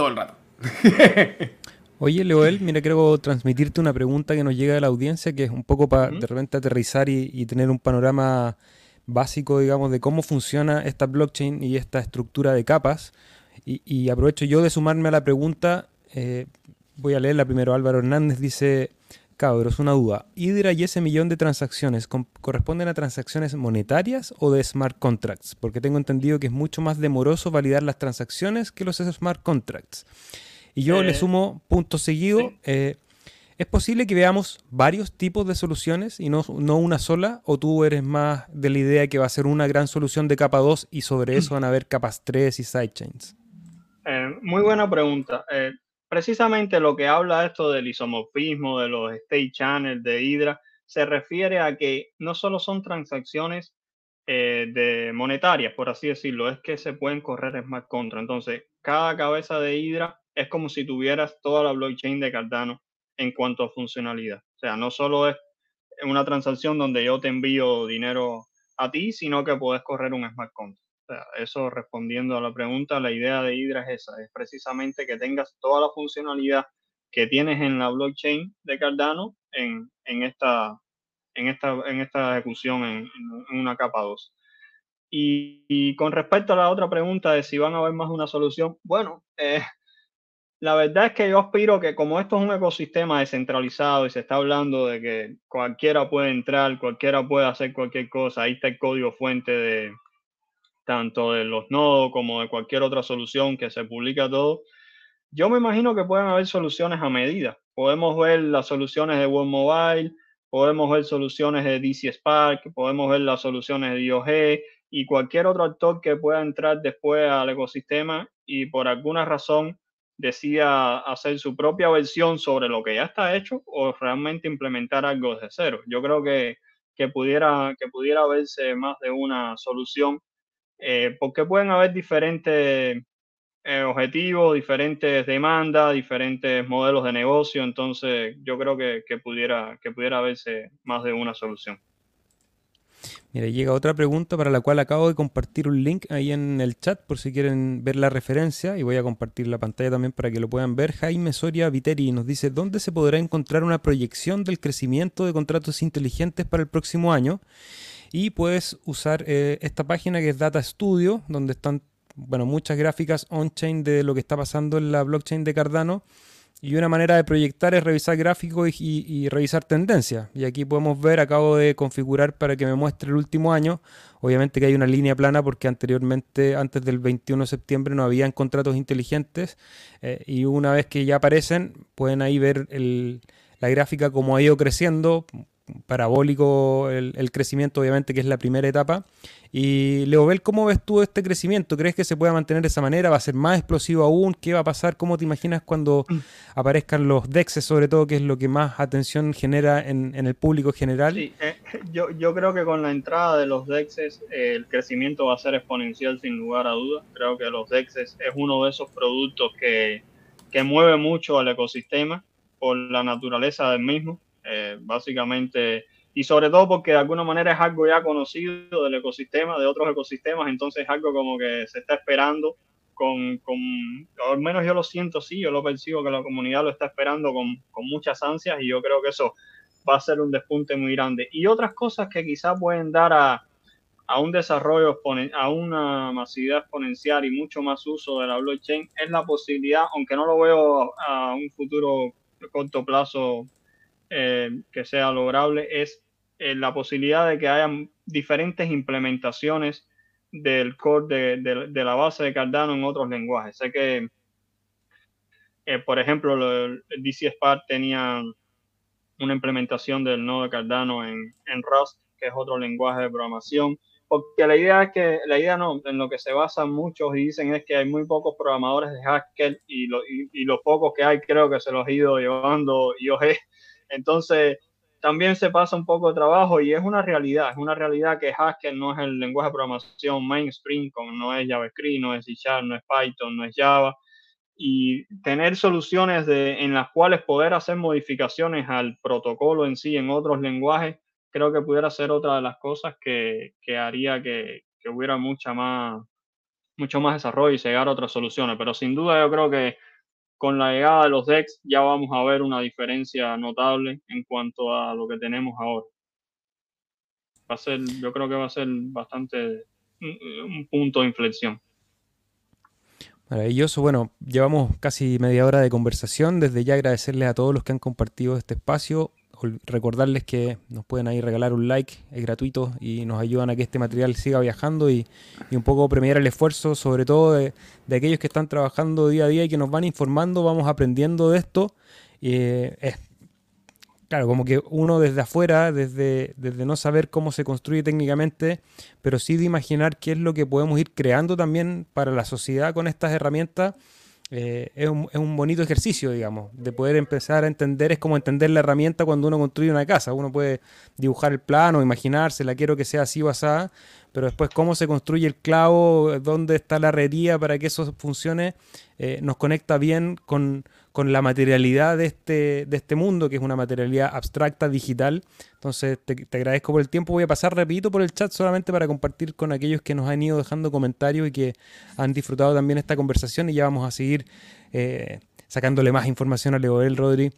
todo el rato. [laughs] Oye, Leoel, mira, quiero transmitirte una pregunta que nos llega de la audiencia, que es un poco para de repente aterrizar y, tener un panorama básico, digamos, de cómo funciona esta blockchain y esta estructura de capas. Y, aprovecho yo de sumarme a la pregunta. Eh, voy a leerla primero. Álvaro Hernández dice, Cabros, una duda. ¿Hydra y ese millón de transacciones corresponden a transacciones monetarias o de smart contracts? Porque tengo entendido que es mucho más demoroso validar las transacciones que los smart contracts. Y yo le eh, sumo punto seguido. Eh, ¿Es posible que veamos varios tipos de soluciones y no, no, una sola? ¿O tú eres más de la idea que va a ser una gran solución de capa 2 y sobre eso van a haber capas 3 y sidechains? Eh, muy buena pregunta precisamente lo que habla esto del isomorfismo, de los state channels, de Hydra, se refiere a que no solo son transacciones eh, de monetarias, por así decirlo, es que se pueden correr smart contracts. Entonces, cada cabeza de Hydra es como si tuvieras toda la blockchain de Cardano en cuanto a funcionalidad. O sea, no solo es una transacción donde yo te envío dinero a ti, sino que puedes correr un smart contract. Eso respondiendo a la pregunta, la idea de Hydra es esa, es precisamente que tengas toda la funcionalidad que tienes en la blockchain de Cardano en, en, esta, en, esta, en esta ejecución en, una capa 2. Y, con respecto a la otra pregunta de si van a haber más una solución, bueno, eh, la verdad es que yo aspiro que como esto es un ecosistema descentralizado y se está hablando de que cualquiera puede entrar, cualquiera puede hacer cualquier cosa, ahí está el código fuente de tanto de los nodos como de cualquier otra solución que se publica todo, yo me imagino que pueden haber soluciones a medida. Podemos ver las soluciones de Web Mobile, podemos ver soluciones de DC Spark, podemos ver las soluciones de IOG y cualquier otro actor que pueda entrar después al ecosistema y por alguna razón decida hacer su propia versión sobre lo que ya está hecho o realmente implementar algo desde cero. Yo creo que, que pudiera, que pudiera verse más de una solución, eh, porque pueden haber diferentes eh, objetivos, diferentes demandas, diferentes modelos de negocio, entonces yo creo que, pudiera, que pudiera verse más de una solución. Mira, llega otra pregunta para la cual acabo de compartir un link ahí en el chat por si quieren ver la referencia y voy a compartir la pantalla también para que lo puedan ver. Jaime Soria Viteri nos dice, ¿dónde se podrá encontrar una proyección del crecimiento de contratos inteligentes para el próximo año? Y puedes usar eh, esta página que es Data Studio, donde están bueno, muchas gráficas on-chain de lo que está pasando en la blockchain de Cardano. Y una manera de proyectar es revisar gráficos y, revisar tendencias. Y aquí podemos ver, acabo de configurar para que me muestre el último año. Obviamente que hay una línea plana porque anteriormente, antes del 21 de septiembre, no habían contratos inteligentes. Eh, y una vez que ya aparecen, pueden ahí ver la gráfica como ha ido creciendo parabólico el, crecimiento, obviamente, que es la primera etapa. Y Leobel, ¿cómo ves tú este crecimiento? ¿Crees que se puede mantener de esa manera? ¿Va a ser más explosivo aún? ¿Qué va a pasar? ¿Cómo te imaginas cuando mm. aparezcan los DEXs, sobre todo, que es lo que más atención genera en, el público general? Sí, eh, [laughs] yo, yo creo que con la entrada de los DEXs el crecimiento va a ser exponencial sin lugar a dudas. Creo que los DEXs es uno de esos productos que, que mueve mucho al ecosistema por la naturaleza del mismo. Eh, básicamente, y sobre todo porque de alguna manera es algo ya conocido del ecosistema, de otros ecosistemas, entonces es algo como que se está esperando con, con, al menos yo lo siento, sí, yo lo percibo que la comunidad lo está esperando con, con muchas ansias y yo creo que eso va a ser un despunte muy grande. Y otras cosas que quizás pueden dar a, a un desarrollo, a una masividad exponencial y mucho más uso de la blockchain es la posibilidad, aunque no lo veo a un futuro corto plazo eh, que sea lograble es eh, la posibilidad de que hayan diferentes implementaciones del core de, la base de Cardano en otros lenguajes. Sé que, eh, por ejemplo, DC Spark tenía una implementación del nodo de Cardano en, Rust, que es otro lenguaje de programación. Porque la idea es que, la idea no, en lo que se basan muchos y dicen es que hay muy pocos programadores de Haskell y, y, los pocos que hay creo que se los ha ido llevando IOG [laughs] entonces, también se pasa un poco de trabajo y es una realidad, es una realidad que Haskell no es el lenguaje de programación mainstream, como no es JavaScript, no es C no es Python, no es Java, y tener soluciones de, en las cuales poder hacer modificaciones al protocolo en sí en otros lenguajes, creo que pudiera ser otra de las cosas que, que haría que, que, hubiera mucha más, mucho más desarrollo y llegar a otras soluciones, pero sin duda yo creo que con la llegada de los DEX ya vamos a ver una diferencia notable en cuanto a lo que tenemos ahora. Va a ser, yo creo que va a ser bastante un punto de inflexión. Maravilloso. Bueno, llevamos casi media hora de conversación. Desde ya agradecerles a todos los que han compartido este espacio recordarles que nos pueden ahí regalar un like, es gratuito y nos ayudan a que este material siga viajando y, un poco premiar el esfuerzo, sobre todo de, aquellos que están trabajando día a día y que nos van informando, vamos aprendiendo de esto. Eh, es, claro, como que uno desde afuera, desde, desde no saber cómo se construye técnicamente, pero sí de imaginar qué es lo que podemos ir creando también para la sociedad con estas herramientas eh, es, un, es, un, bonito ejercicio, digamos, de poder empezar a entender, es como entender la herramienta cuando uno construye una casa. Uno puede dibujar el plano, imaginarse, la quiero que sea así o pero después cómo se construye el clavo, dónde está la herrería para que eso funcione, eh, nos conecta bien con, con, la materialidad de este, de este mundo, que es una materialidad abstracta, digital. Entonces, te, te, agradezco por el tiempo. Voy a pasar, repito, por el chat solamente para compartir con aquellos que nos han ido dejando comentarios y que han disfrutado también esta conversación y ya vamos a seguir eh, sacándole más información a Leoel Rodri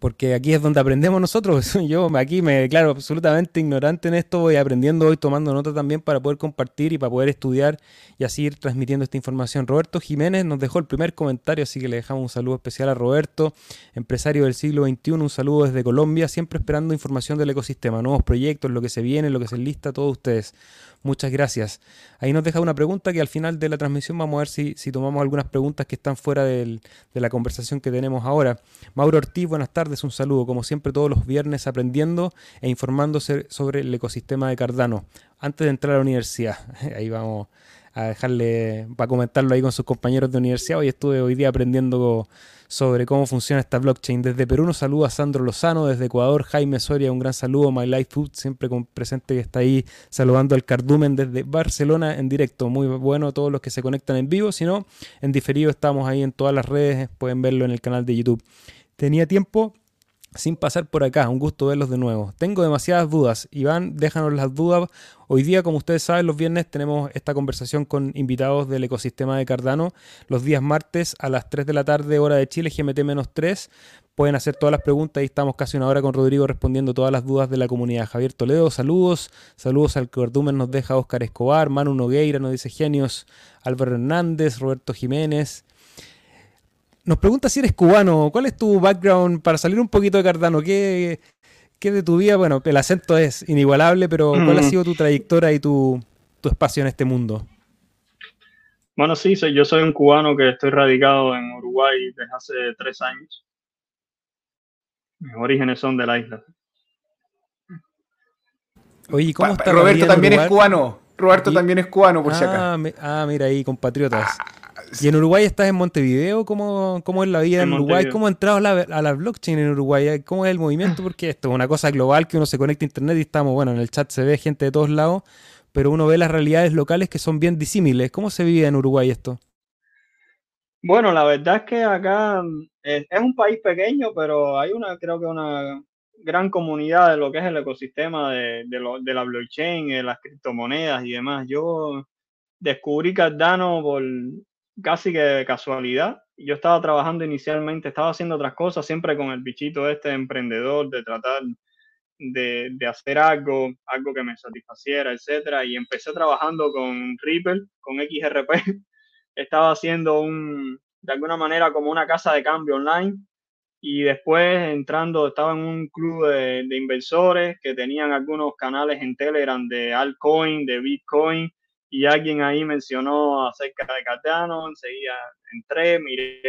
porque aquí es donde aprendemos nosotros. [laughs] Yo aquí me declaro absolutamente ignorante en esto, voy aprendiendo hoy, tomando nota también para poder compartir y para poder estudiar y así ir transmitiendo esta información. Roberto Jiménez nos dejó el primer comentario, así que le dejamos un saludo especial a Roberto, empresario del siglo XXI, un saludo desde Colombia, siempre esperando información del ecosistema, nuevos proyectos, lo que se viene, lo que se lista, todos ustedes. Muchas gracias. Ahí nos deja una pregunta que al final de la transmisión vamos a ver si, tomamos algunas preguntas que están fuera del, de la conversación que tenemos ahora. Mauro Ortiz, buenas tardes, un saludo. Como siempre, todos los viernes aprendiendo e informándose sobre el ecosistema de Cardano. Antes de entrar a la universidad, [laughs] ahí vamos a dejarle, para comentarlo ahí con sus compañeros de universidad. Hoy estuve hoy día aprendiendo sobre cómo funciona esta blockchain. Desde Perú nos saluda Sandro Lozano, desde Ecuador Jaime Soria, un gran saludo, My Life Food, siempre con presente que está ahí saludando al Cardumen desde Barcelona en directo. Muy bueno todos los que se conectan en vivo, si no, en diferido estamos ahí en todas las redes, pueden verlo en el canal de YouTube. Tenía tiempo sin pasar por acá. Un gusto verlos de nuevo. Tengo demasiadas dudas. Iván, déjanos las dudas. Hoy día, como ustedes saben, los viernes tenemos esta conversación con invitados del ecosistema de Cardano. Los días martes a las 3 de la tarde, hora de Chile, GMT-3. Pueden hacer todas las preguntas y estamos casi una hora con Rodrigo respondiendo todas las dudas de la comunidad. Javier Toledo, saludos. Saludos al Cordumen, nos deja Oscar Escobar. Manu Nogueira nos dice genios. Álvaro Hernández, Roberto Jiménez. Nos pregunta si eres cubano. ¿Cuál es tu background para salir un poquito de Cardano? ¿Qué, qué de tu vida? Bueno, el acento es inigualable, pero ¿cuál ha mm. sido tu trayectoria y tu, espacio en este mundo? Bueno, sí, yo soy un cubano que estoy radicado en Uruguay desde hace tres años. Mis orígenes son de la isla. Oye, ¿cómo está Roberto también es cubano. Roberto también es cubano, por si acaso. Ah, mira ahí, compatriotas. Ah, ¿Y en Uruguay estás en Montevideo? ¿Cómo, cómo es la vida en, Uruguay? ¿Cómo ha entrado a la, a la, blockchain en Uruguay? ¿Cómo es el movimiento? Porque esto es una cosa global que uno se conecta a internet y estamos, bueno, en el chat se ve gente de todos lados, pero uno ve las realidades locales que son bien disímiles. ¿Cómo se vive en Uruguay esto? Bueno, la verdad es que acá es, un país pequeño, pero hay una, creo que una gran comunidad de lo que es el ecosistema de, de la blockchain, de las criptomonedas y demás. Yo descubrí Cardano por, casi que de casualidad. Yo estaba trabajando inicialmente, estaba haciendo otras cosas, siempre con el bichito este emprendedor, de tratar de, hacer algo, algo que me satisfaciera, etcétera. Y empecé trabajando con Ripple, con XRP. [laughs] estaba haciendo un, de alguna manera, como una casa de cambio online. Y después entrando, estaba en un club de, de inversores que tenían algunos canales en Telegram de altcoin, de Bitcoin y alguien ahí mencionó acerca de Cardano, enseguida entré, miré,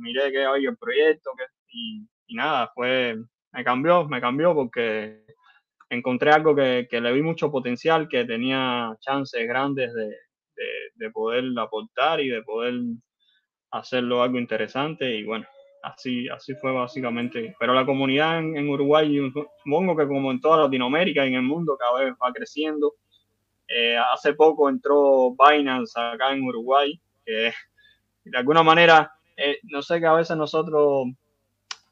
miré que había el proyecto que, y, nada, fue, me cambió, me cambió porque encontré algo que, que le vi mucho potencial, que tenía chances grandes de, de, de, poder aportar y de poder hacerlo algo interesante y bueno, así, así fue básicamente. Pero la comunidad en, en Uruguay, supongo que como en toda Latinoamérica y en el mundo, cada vez va creciendo eh, hace poco entró Binance acá en Uruguay, que de alguna manera, eh, no sé que a veces nosotros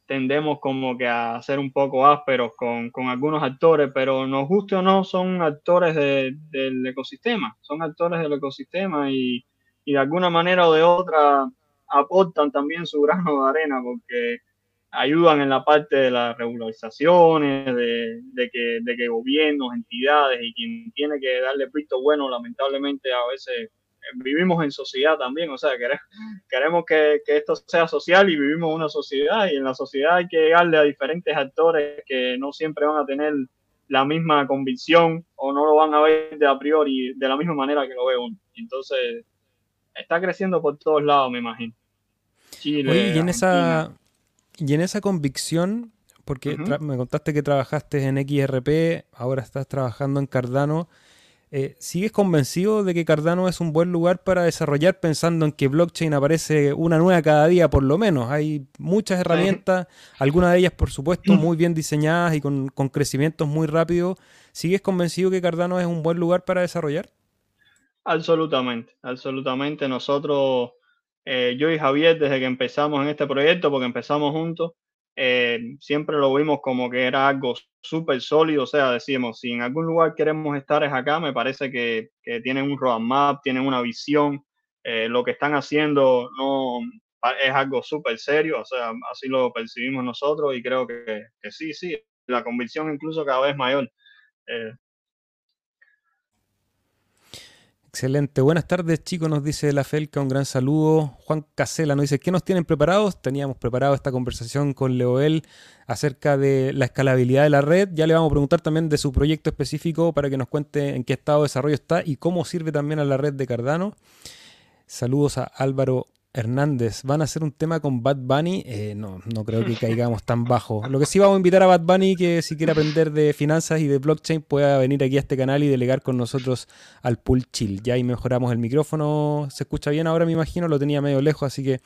tendemos como que a ser un poco ásperos con, con algunos actores, pero nos guste o no, son actores del ecosistema, son actores del ecosistema y, y de alguna manera o de otra aportan también su grano de arena, porque ayudan en la parte de las regularizaciones, de, de, que, de que gobiernos, entidades y quien tiene que darle visto bueno, lamentablemente a veces eh, vivimos en sociedad también, o sea, queremos, queremos que, que, esto sea social y vivimos en una sociedad y en la sociedad hay que llegarle a diferentes actores que no siempre van a tener la misma convicción o no lo van a ver de a priori de la misma manera que lo ve uno. Entonces, está creciendo por todos lados, me imagino. Chile, y en esa y en esa convicción, porque me contaste que trabajaste en XRP, ahora estás trabajando en Cardano, Eh, ¿Sigues convencido de que Cardano es un buen lugar para desarrollar pensando en que blockchain aparece una nueva cada día por lo menos? Hay muchas herramientas, algunas de ellas por supuesto muy bien diseñadas y con, con crecimientos muy rápidos. ¿Sigues convencido que Cardano es un buen lugar para desarrollar? Absolutamente, absolutamente. Nosotros, eh, yo y Javier, desde que empezamos en este proyecto, porque empezamos juntos, eh, siempre lo vimos como que era algo súper sólido, o sea, decimos, si en algún lugar queremos estar es acá, me parece que, que tienen un roadmap, tienen una visión, eh, lo que están haciendo no es algo súper serio, o sea, así lo percibimos nosotros y creo que, que sí, sí, la convicción incluso cada vez mayor. Excelente. Buenas tardes, chicos, nos dice la Felca, un gran saludo. Juan Casela nos dice, ¿qué nos tienen preparados? Teníamos preparado esta conversación con Leoel acerca de la escalabilidad de la red. Ya le vamos a preguntar también de su proyecto específico para que nos cuente en qué estado de desarrollo está y cómo sirve también a la red de Cardano. Saludos a Álvaro Hernández, ¿van a hacer un tema con Bad Bunny? Eh, no, no creo que [laughs] caigamos tan bajo. Lo que sí vamos a invitar a Bad Bunny que si quiere aprender de finanzas y de blockchain pueda venir aquí a este canal y delegar con nosotros al pool chill. Ya ahí mejoramos el micrófono, se escucha bien ahora me imagino, lo tenía medio lejos, así que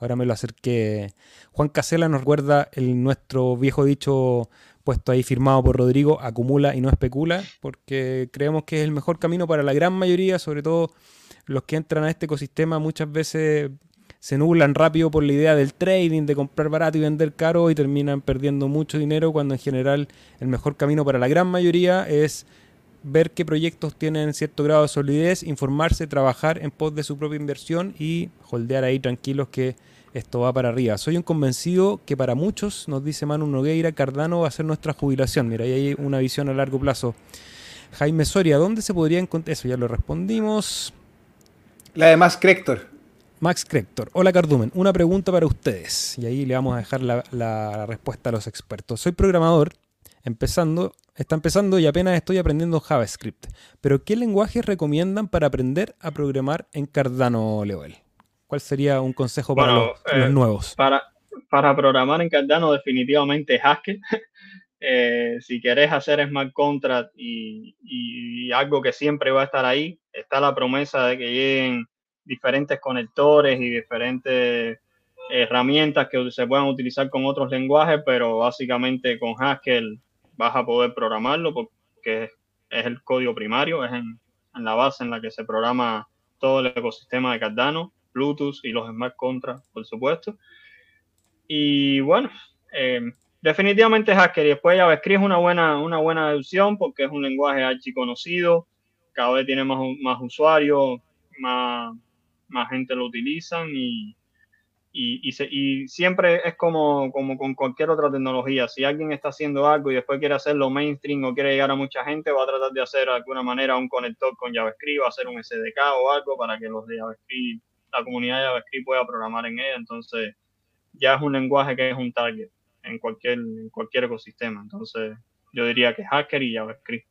ahora me lo acerqué. Juan Casela nos recuerda el, nuestro viejo dicho puesto ahí firmado por Rodrigo, acumula y no especula, porque creemos que es el mejor camino para la gran mayoría, sobre todo los que entran a este ecosistema muchas veces se nublan rápido por la idea del trading, de comprar barato y vender caro y terminan perdiendo mucho dinero cuando en general el mejor camino para la gran mayoría es ver qué proyectos tienen cierto grado de solidez, informarse, trabajar en pos de su propia inversión y holdear ahí tranquilos que esto va para arriba. Soy un convencido que para muchos, nos dice Manu Nogueira, Cardano va a ser nuestra jubilación. Mira, ahí hay una visión a largo plazo. Jaime Soria, ¿dónde se podría encontrar? Eso ya lo respondimos. La de Crector. Max Crector. Hola Cardumen, una pregunta para ustedes. Y ahí le vamos a dejar la, respuesta a los expertos. Soy programador, empezando, está empezando y apenas estoy aprendiendo JavaScript. Pero ¿qué lenguajes recomiendan para aprender a programar en Cardano, Leoel? ¿Cuál sería un consejo para los, eh, nuevos? Para, para programar en Cardano definitivamente Haskell. [laughs] Eh, si querés hacer smart contract y, y, algo que siempre va a estar ahí, está la promesa de que lleguen diferentes conectores y diferentes herramientas que se puedan utilizar con otros lenguajes, pero básicamente con Haskell vas a poder programarlo porque es el código primario, es en, la base en la que se programa todo el ecosistema de Cardano, Bluetooth y los smart contracts, por supuesto. Y bueno, eh, definitivamente Haskell y después JavaScript es una buena, una buena opción porque es un lenguaje archiconocido, cada vez tiene más, más usuarios, más, más gente lo utilizan y, y, y, siempre es como, como con cualquier otra tecnología. Si alguien está haciendo algo y después quiere hacerlo mainstream o quiere llegar a mucha gente, va a tratar de hacer de alguna manera un conector con JavaScript, va a hacer un SDK o algo para que los de JavaScript, la comunidad de JavaScript pueda programar en ella. Entonces, ya es un lenguaje que es un target en cualquier, en cualquier ecosistema. Entonces, yo diría que Hacker y JavaScript.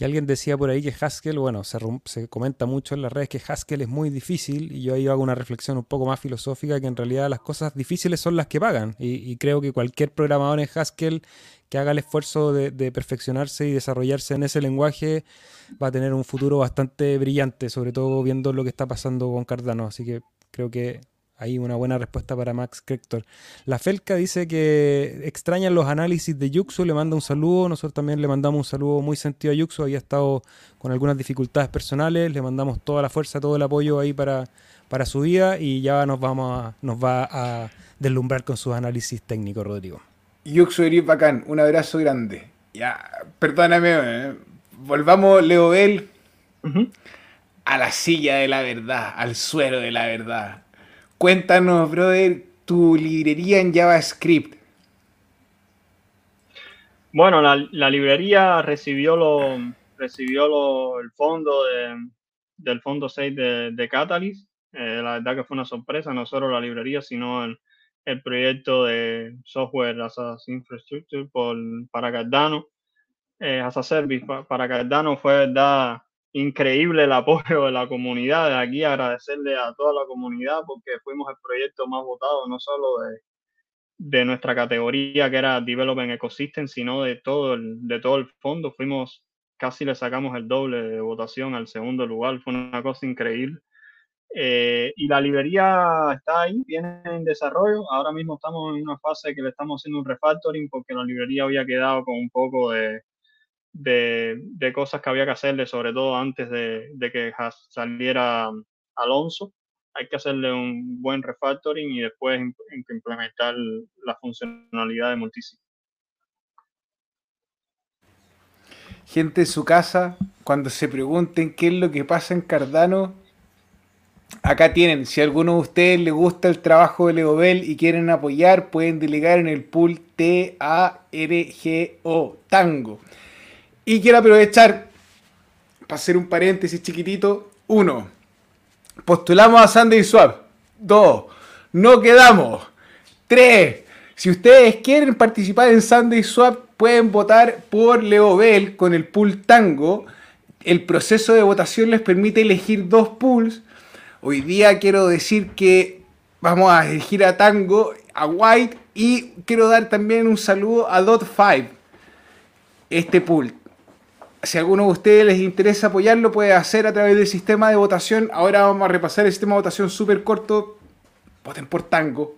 Y alguien decía por ahí que Haskell, bueno, se, comenta mucho en las redes que Haskell es muy difícil y yo ahí hago una reflexión un poco más filosófica que en realidad las cosas difíciles son las que pagan y, creo que cualquier programador en Haskell que haga el esfuerzo de, de, perfeccionarse y desarrollarse en ese lenguaje va a tener un futuro bastante brillante, sobre todo viendo lo que está pasando con Cardano. Así que creo que Ahí una buena respuesta para Max Crector. La Felca dice que extrañan los análisis de Yuxu, le manda un saludo. Nosotros también le mandamos un saludo muy sentido a Yuxu. Había estado con algunas dificultades personales. Le mandamos toda la fuerza, todo el apoyo ahí para, para su vida y ya nos, vamos a, nos va a deslumbrar con sus análisis técnicos, Rodrigo. Yuxu eres bacán. Un abrazo grande. Ya, perdóname. Eh. Volvamos, Leo Bell, a la silla de la verdad, al suero de la verdad Cuéntanos, brother, tu librería en JavaScript. Bueno, la, librería recibió lo, recibió lo, el fondo del fondo 6 de, Catalyst. Eh, la verdad que fue una sorpresa, no solo la librería, sino el, el proyecto de software as a infrastructure por, para Cardano, eh, as a service para Cardano fue verdad increíble el apoyo de la comunidad. De aquí agradecerle a toda la comunidad porque fuimos el proyecto más votado, no solo de, de nuestra categoría que era Development Ecosystem, sino de todo el, de todo el fondo. Fuimos casi le sacamos el doble de votación al segundo lugar, fue una cosa increíble. Eh, y la librería está ahí, viene en desarrollo. Ahora mismo estamos en una fase que le estamos haciendo un refactoring porque la librería había quedado con un poco de, de, cosas que había que hacerle, sobre todo antes de, que saliera Alonso. Hay que hacerle un buen refactoring y después implementar la funcionalidad de multisig. Gente en su casa, cuando se pregunten qué es lo que pasa en Cardano, acá tienen. Si a alguno de ustedes le gusta el trabajo de Leobel y quieren apoyar, pueden delegar en el pool T-A-R-G-O, Tango. Y quiero aprovechar para hacer un paréntesis chiquitito. Uno, postulamos a Sunday Swap. Dos, no quedamos. Tres, si ustedes quieren participar en Sunday Swap, pueden votar por Leo Bell con el pool Tango. El proceso de votación les permite elegir dos pools. Hoy día quiero decir que vamos a elegir a Tango, a White y quiero dar también un saludo a Dot 5. Este pool si a alguno de ustedes les interesa apoyarlo, puede hacer a través del sistema de votación. Ahora vamos a repasar el sistema de votación súper corto. Voten por tango.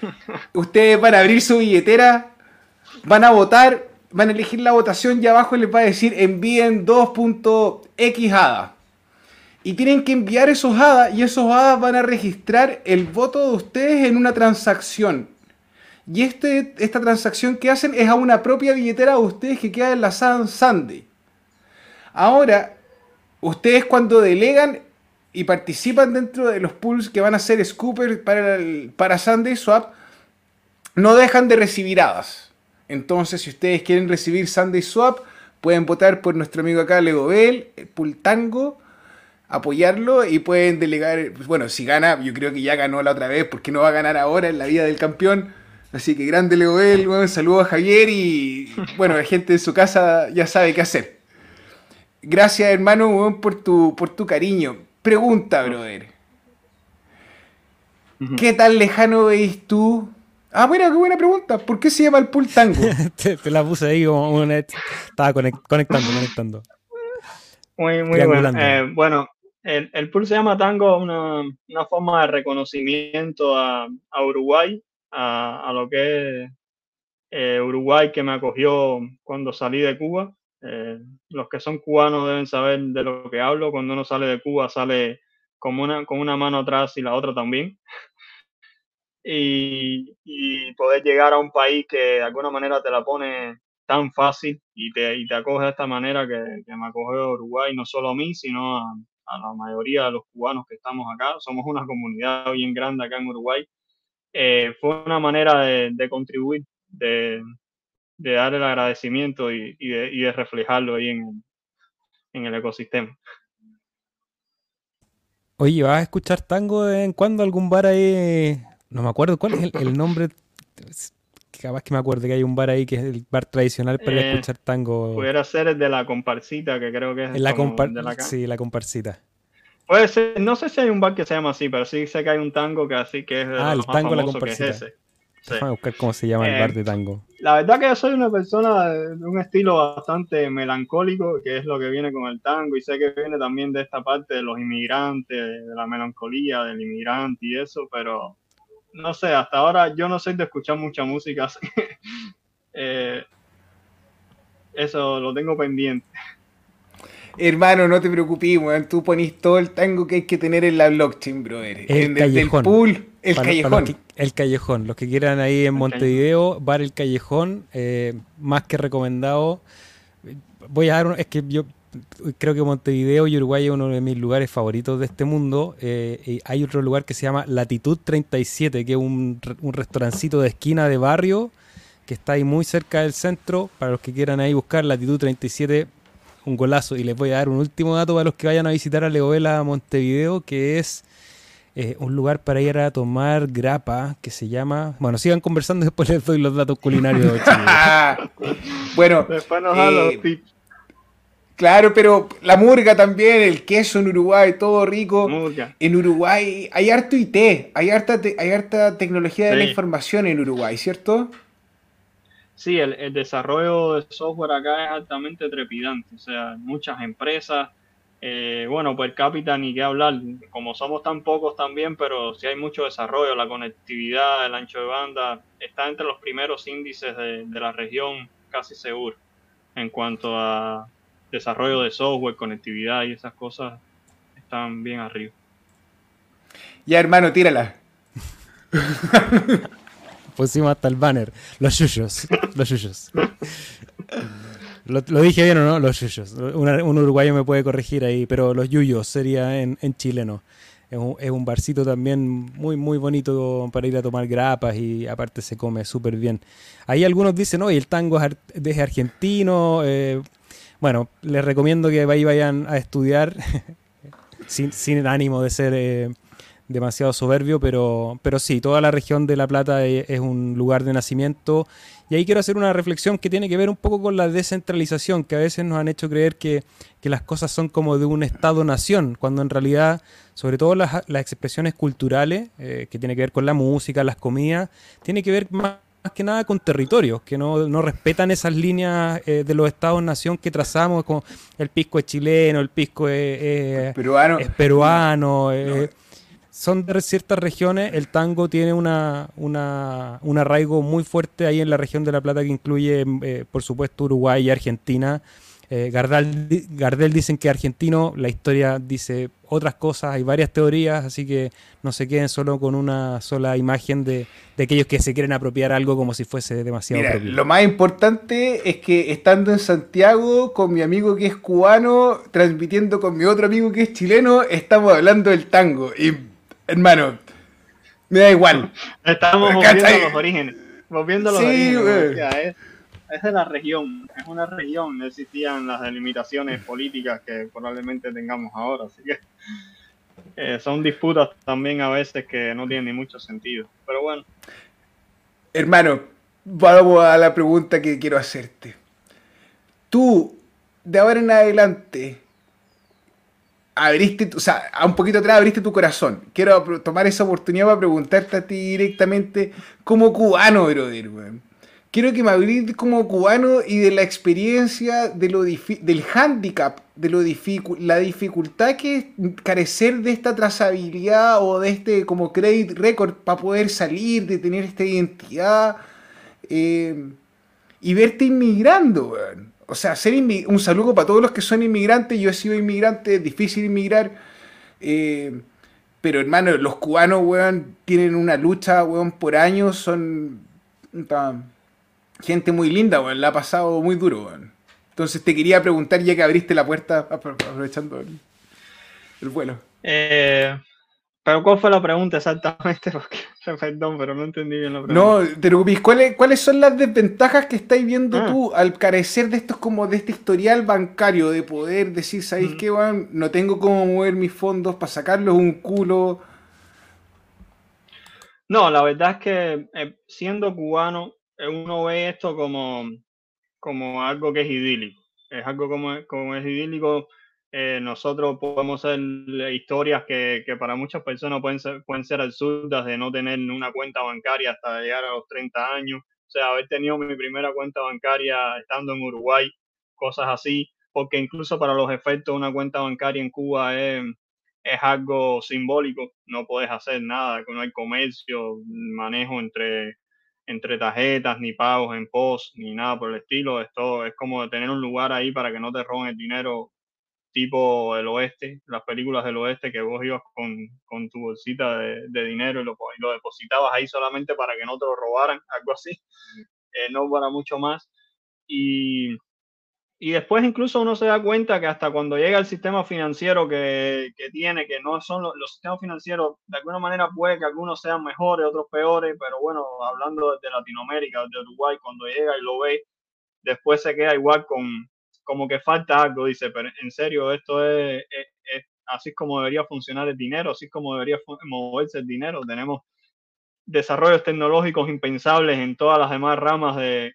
[laughs] ustedes van a abrir su billetera, van a votar, van a elegir la votación y abajo les va a decir envíen 2.x ADA. Y tienen que enviar esos ADA y esos ADA van a registrar el voto de ustedes en una transacción. Y este, esta transacción que hacen es a una propia billetera de ustedes que queda en Sunday. Ahora, ustedes cuando delegan y participan dentro de los pools que van a ser Scooper para, para Sunday Swap, no dejan de recibir hadas. Entonces, si ustedes quieren recibir Sunday Swap, pueden votar por nuestro amigo acá, Legobel, el pool Tango, apoyarlo y pueden delegar. Bueno, si gana, yo creo que ya ganó la otra vez, porque no va a ganar ahora en la vida del campeón. Así que grande Leoel, un saludo a Javier y bueno, la gente de su casa ya sabe qué hacer. Gracias hermano por tu, por tu cariño. Pregunta, brother. ¿Qué tan lejano veis tú? Ah, bueno, qué buena pregunta. ¿Por qué se llama el pool tango? [laughs] te, la puse ahí como una... Estaba conectando, conectando. Muy, muy bueno. Eh, bueno, el, el, pool se llama tango, una, una forma de reconocimiento a, a Uruguay a, lo que es eh, Uruguay, que me acogió cuando salí de Cuba. Eh, los que son cubanos deben saber de lo que hablo. Cuando uno sale de Cuba, sale como una, con una mano atrás y la otra también. [laughs] Y, poder llegar a un país que de alguna manera te la pone tan fácil y te, y te acoge de esta manera que, me acogió Uruguay, no solo a mí, sino a, a, la mayoría de los cubanos que estamos acá. Somos una comunidad bien grande acá en Uruguay eh, fue una manera de, contribuir, de, dar el agradecimiento y, de, reflejarlo ahí en, el ecosistema. Oye, ¿vas a escuchar tango de vez en cuando? ¿Algún bar ahí? No me acuerdo cuál es el, nombre. Capaz que me acuerdo que hay un bar ahí que es el bar tradicional para eh, escuchar tango. Pudiera ser el de la comparsita, que creo que es. La sí, la comparsita. Puede ser, no sé si hay un bar que se llama así, pero sí sé que hay un tango que así que es de ah, el tango la comparsita. Vamos a buscar cómo se llama el bar de eh, tango. La verdad que yo soy una persona de un estilo bastante melancólico, que es lo que viene con el tango, y sé que viene también de esta parte de los inmigrantes, de la melancolía del inmigrante y eso, pero no sé, hasta ahora yo no soy de escuchar mucha música así. [laughs] Eh, eso lo tengo pendiente. Hermano, no te preocupes, weón. Tú ponís todo el tango que hay que tener en la blockchain, brother. El callejón. pool, el callejón. el callejón. Los que quieran ahí en Montevideo, bar El Callejón, eh, más que recomendado. Voy a dar, es que yo creo que Montevideo y Uruguay es uno de mis lugares favoritos de este mundo. Eh, hay otro lugar que se llama Latitud 37, que es un, un restaurancito de esquina de barrio que está ahí muy cerca del centro. Para los que quieran ahí buscar Latitud 37, un golazo. Y les voy a dar un último dato para los que vayan a visitar a Leovela Montevideo, que es eh, un lugar para ir a tomar grapa que se llama. Bueno, sigan conversando y [laughs] después les doy los datos culinarios. [laughs] bueno, después nos eh, Claro, pero la murga también, el queso en Uruguay, todo rico. En Uruguay hay harto IT, hay harta, hay harta tecnología de la información en Uruguay, ¿cierto? Sí, el, desarrollo de software acá es altamente trepidante. O sea, muchas empresas, eh, bueno, per cápita ni qué hablar, como somos tan pocos también, pero sí hay mucho desarrollo, la conectividad, el ancho de banda, está entre los primeros índices de, de la región, casi seguro, en cuanto a desarrollo de software, conectividad y esas cosas, están bien arriba. Ya, hermano, tírala. [laughs] Pusimos hasta el banner. Los yuyos. Los yuyos. Lo, dije bien o no? Los yuyos. un uruguayo me puede corregir ahí, pero los yuyos sería en, chileno. Es un, es un, barcito también muy, muy bonito para ir a tomar grapas y aparte se come súper bien. Ahí algunos dicen, oye, el tango es, desde argentino. Eh, bueno, les recomiendo que ahí vayan a estudiar [laughs] sin, sin ánimo de ser eh, demasiado soberbio, pero, pero sí, toda la región de La Plata e, es, un lugar de nacimiento. Y ahí quiero hacer una reflexión que tiene que ver un poco con la descentralización, que a veces nos han hecho creer que, las cosas son como de un Estado-nación, cuando en realidad, sobre todo las, expresiones culturales, eh, que tiene que ver con la música, las comidas, tiene que ver más que nada con territorios, que no, respetan esas líneas eh, de los estados-nación que trazamos, como el pisco es chileno, el pisco es, peruano. Es peruano son de ciertas regiones, el tango tiene una, un arraigo muy fuerte ahí en la región de La Plata que incluye, eh, por supuesto, Uruguay y Argentina. Eh, Gardel, dicen que argentino, la historia dice otras cosas, hay varias teorías, así que no se queden solo con una sola imagen de, aquellos que se quieren apropiar algo como si fuese demasiado Mira, Lo más importante es que estando en Santiago con mi amigo que es cubano, transmitiendo con mi otro amigo que es chileno, estamos hablando del tango. Y hermano, me da igual. Estamos volviendo los orígenes. Volviendo los orígenes. Es, de la región, es una región, no existían las delimitaciones políticas que probablemente tengamos ahora, así que eh, son disputas también a veces que no tienen ni mucho sentido, pero bueno. Hermano, vamos a la pregunta que quiero hacerte. Tú, de ahora en adelante, abriste, o sea, un poquito atrás abriste tu corazón. Quiero tomar esa oportunidad para preguntarte a ti directamente como cubano, brother, Quiero que me hables como cubano y de la experiencia, de lo del handicap, de lo la dificultad que es carecer de esta trazabilidad o de este como credit record para poder salir, de tener esta identidad eh, y verte inmigrando, weón o sea, ser un saludo para todos los que son inmigrantes. Yo he sido inmigrante, es difícil inmigrar. Eh, pero hermano, los cubanos, weón, tienen una lucha, weón, por años. Son gente muy linda, weón. La ha pasado muy duro, weón. Entonces te quería preguntar, ya que abriste la puerta, [laughs] aprovechando el, el vuelo. Eh, pero ¿cuál fue la pregunta exactamente? [laughs] Porque, perdón, pero no entendí bien la pregunta. No, te ¿cuáles, ¿cuáles son las desventajas que estáis viendo ah. tú al carecer de estos como de este historial bancario, de poder decir, ¿sabéis qué, Juan? No tengo cómo mover mis fondos para sacarlos un culo. No, la verdad es que eh, siendo cubano, eh, uno ve esto como, como algo que es idílico. Es algo como, como es idílico eh, nosotros podemos hacer historias que, que, para muchas personas pueden ser, pueden ser absurdas de no tener una cuenta bancaria hasta llegar a los 30 años. O sea, haber tenido mi primera cuenta bancaria estando en Uruguay, cosas así, porque incluso para los efectos una cuenta bancaria en Cuba es, es algo simbólico, no puedes hacer nada, no hay comercio, manejo entre, entre tarjetas, ni pagos en post, ni nada por el estilo. Esto es como tener un lugar ahí para que no te roben el dinero tipo el oeste, las películas del oeste, que vos ibas con, con tu bolsita de, de dinero y lo, lo, depositabas ahí solamente para que no te lo robaran, [laughs] algo así, eh, no para mucho más. Y, y después incluso uno se da cuenta que hasta cuando llega el sistema financiero que, que tiene, que no son los, los, sistemas financieros, de alguna manera puede que algunos sean mejores, otros peores, pero bueno, hablando de Latinoamérica, de Uruguay, cuando llega y lo ve, después se queda igual con, como que falta algo, dice, pero en serio, esto es, así como debería funcionar el dinero, así como debería moverse el dinero. Tenemos desarrollos tecnológicos impensables en todas las demás ramas de,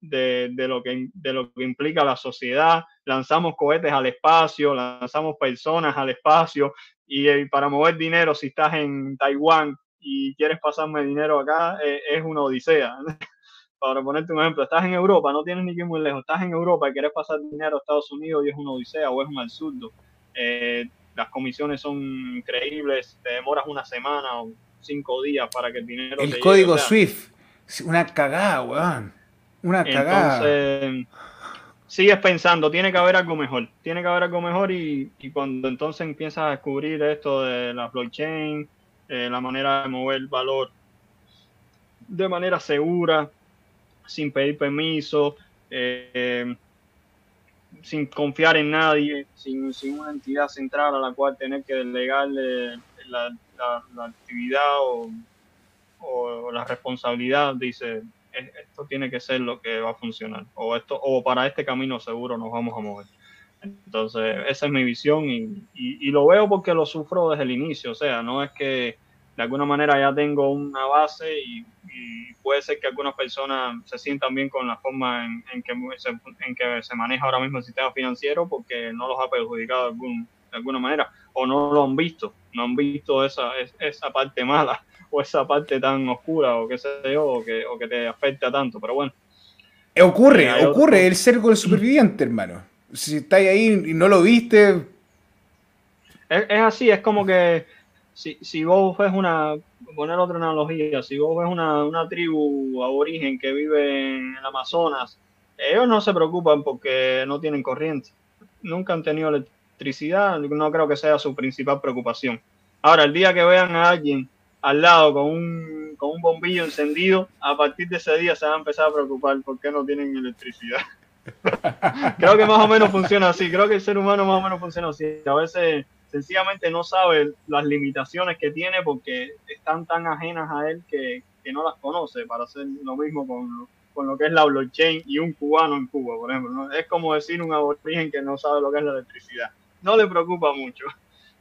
lo, que, de lo que implica la sociedad. Lanzamos cohetes al espacio, lanzamos personas al espacio y, eh, para mover dinero, si estás en Taiwán y quieres pasarme dinero acá, eh, es una odisea. [laughs] para ponerte un ejemplo, estás en Europa, no tienes ni que ir muy lejos, estás en Europa y quieres pasar dinero a Estados Unidos y es una odisea o es un absurdo. Eh, las comisiones son increíbles, te demoras una semana o cinco días para que el dinero el código SWIFT, una cagada, weón. Una cagada. Entonces, sigues pensando, tiene que haber algo mejor, tiene que haber algo mejor y, y cuando entonces empiezas a descubrir esto de la blockchain, eh, la manera de mover valor de manera segura, sin pedir permiso, eh, sin confiar en nadie, sin, una entidad central a la cual tener que delegarle la, actividad o, la responsabilidad, dice, esto tiene que ser lo que va a funcionar, o, esto, o para este camino seguro nos vamos a mover. Entonces, esa es mi visión y, y, lo veo porque lo sufro desde el inicio, o sea, no es que de alguna manera ya tengo una base y, puede ser que algunas personas se sientan bien con la forma en, que, se, en que se maneja ahora mismo el sistema financiero porque no los ha perjudicado de, algún, de alguna manera o no lo han visto, no han visto esa, esa parte mala o esa parte tan oscura o qué sé yo, o que, o que te afecta tanto, pero bueno. Ocurre, eh, ocurre el ser el superviviente, hermano. Si estáis ahí y no lo viste... es así, es como que si, si vos ves una, poner otra analogía, si vos ves una, una tribu aborigen que vive en el Amazonas, ellos no se preocupan porque no tienen corriente, nunca han tenido electricidad, no creo que sea su principal preocupación. Ahora, el día que vean a alguien al lado con un, con un bombillo encendido, a partir de ese día se van a empezar a preocupar porque no tienen electricidad. [laughs] creo que más o menos funciona así, creo que el ser humano más o menos funciona así. A veces sencillamente no sabe las limitaciones que tiene porque están tan ajenas a él que, no las conoce para hacer lo mismo con, con, lo que es la blockchain y un cubano en Cuba, por ejemplo. Es como decir un aborigen que no sabe lo que es la electricidad. No le preocupa mucho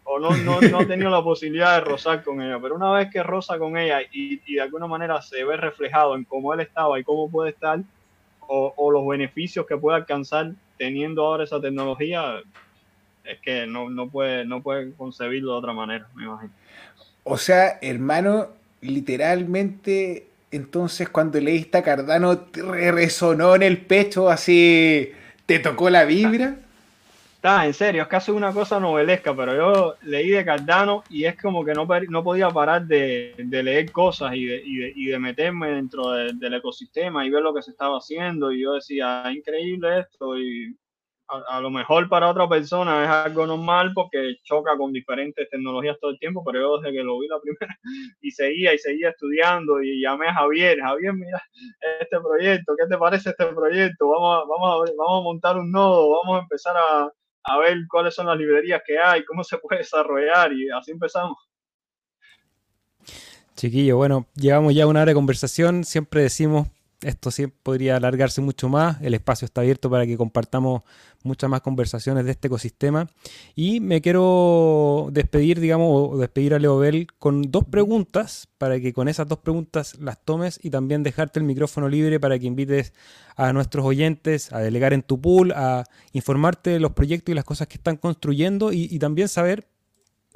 o no, no, no ha tenido la posibilidad de rozar con ella, pero una vez que roza con ella y, y de alguna manera se ve reflejado en cómo él estaba y cómo puede estar, o, o los beneficios que puede alcanzar teniendo ahora esa tecnología, es que no, no, puede, no puede concebirlo de otra manera, me imagino. O sea, hermano, literalmente, entonces cuando leíste a Cardano, te resonó en el pecho así, te tocó la vibra. Está, en serio, es casi una cosa novelesca, pero yo leí de Cardano y es como que no, no podía parar de, leer cosas y de, y de, meterme dentro del ecosistema y ver lo que se estaba haciendo. Y yo decía, ah, increíble esto. Y a, lo mejor para otra persona es algo normal porque choca con diferentes tecnologías todo el tiempo, pero yo desde que lo vi la primera [laughs] y seguía y seguía estudiando y llamé a Javier, Javier, mira este proyecto, ¿qué te parece este proyecto? Vamos a, vamos vamos a montar un nodo, vamos a empezar a, a ver cuáles son las librerías que hay, cómo se puede desarrollar y así empezamos. Chiquillo, bueno, llevamos ya una hora de conversación, siempre decimos esto sí podría alargarse mucho más. El espacio está abierto para que compartamos muchas más conversaciones de este ecosistema. Y me quiero despedir, digamos, o despedir a Leo Bell con dos preguntas para que con esas dos preguntas las tomes y también dejarte el micrófono libre para que invites a nuestros oyentes a delegar en tu pool, a informarte de los proyectos y las cosas que están construyendo y, también saber,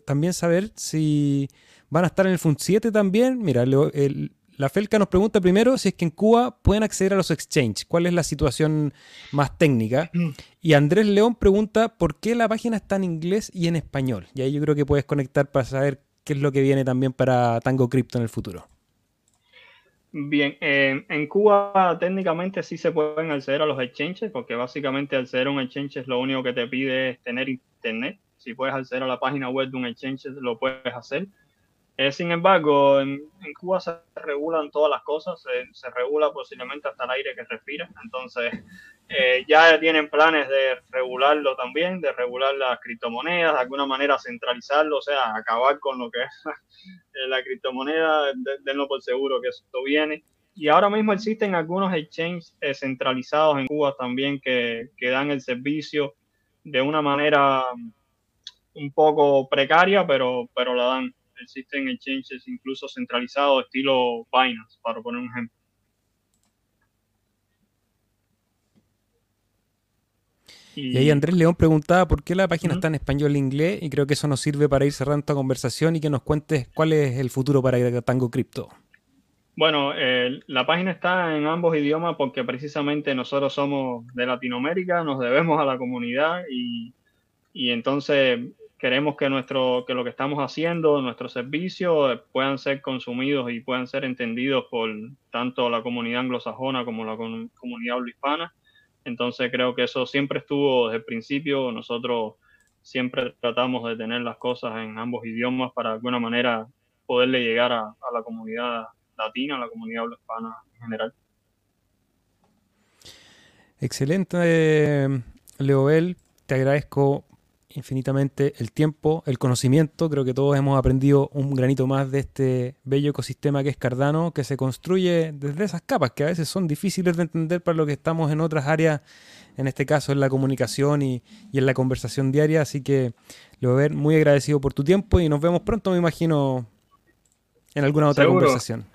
también saber si van a estar en el FUN 7 también. Mira, el, la Felca nos pregunta primero si es que en Cuba pueden acceder a los exchanges. ¿Cuál es la situación más técnica? Mm. Y Andrés León pregunta por qué la página está en inglés y en español. Y ahí yo creo que puedes conectar para saber qué es lo que viene también para Tango Crypto en el futuro. Bien, en Cuba técnicamente sí se pueden acceder a los exchanges, porque básicamente acceder a un exchange lo único que te pide es tener internet. Si puedes acceder a la página web de un exchange, lo puedes hacer. Eh, sin embargo, en, Cuba se regulan todas las cosas, se, regula posiblemente hasta el aire que respira, entonces eh, ya tienen planes de regularlo también, de regular las criptomonedas, de alguna manera centralizarlo, o sea, acabar con lo que es [laughs] la criptomoneda, denlo por seguro que esto viene. Y ahora mismo existen algunos exchanges eh, centralizados en Cuba también que, que dan el servicio de una manera un poco precaria, pero, pero la dan existen exchanges incluso centralizados, estilo Binance, para poner un ejemplo. Y, ahí Andrés León preguntaba por qué la página está en español e inglés y creo que eso nos sirve para ir cerrando esta conversación y que nos cuentes cuál es el futuro para Tango Crypto. Bueno, eh, la página está en ambos idiomas porque precisamente nosotros somos de Latinoamérica, nos debemos a la comunidad y, y entonces queremos que nuestro que lo que estamos haciendo, nuestros servicios puedan ser consumidos y puedan ser entendidos por tanto la comunidad anglosajona como la comunidad hispana. Entonces creo que eso siempre estuvo desde el principio. Nosotros siempre tratamos de tener las cosas en ambos idiomas para de alguna manera poderle llegar a, la comunidad latina, a la comunidad hispana en general. Excelente, Leobel. Te agradezco infinitamente el tiempo, el conocimiento. Creo que todos hemos aprendido un granito más de este bello ecosistema que es Cardano, que se construye desde esas capas que a veces son difíciles de entender para lo que estamos en otras áreas, en este caso en la comunicación y, en la conversación diaria. Así que, Leober, muy agradecido por tu tiempo y nos vemos pronto, me imagino, en alguna otra conversación.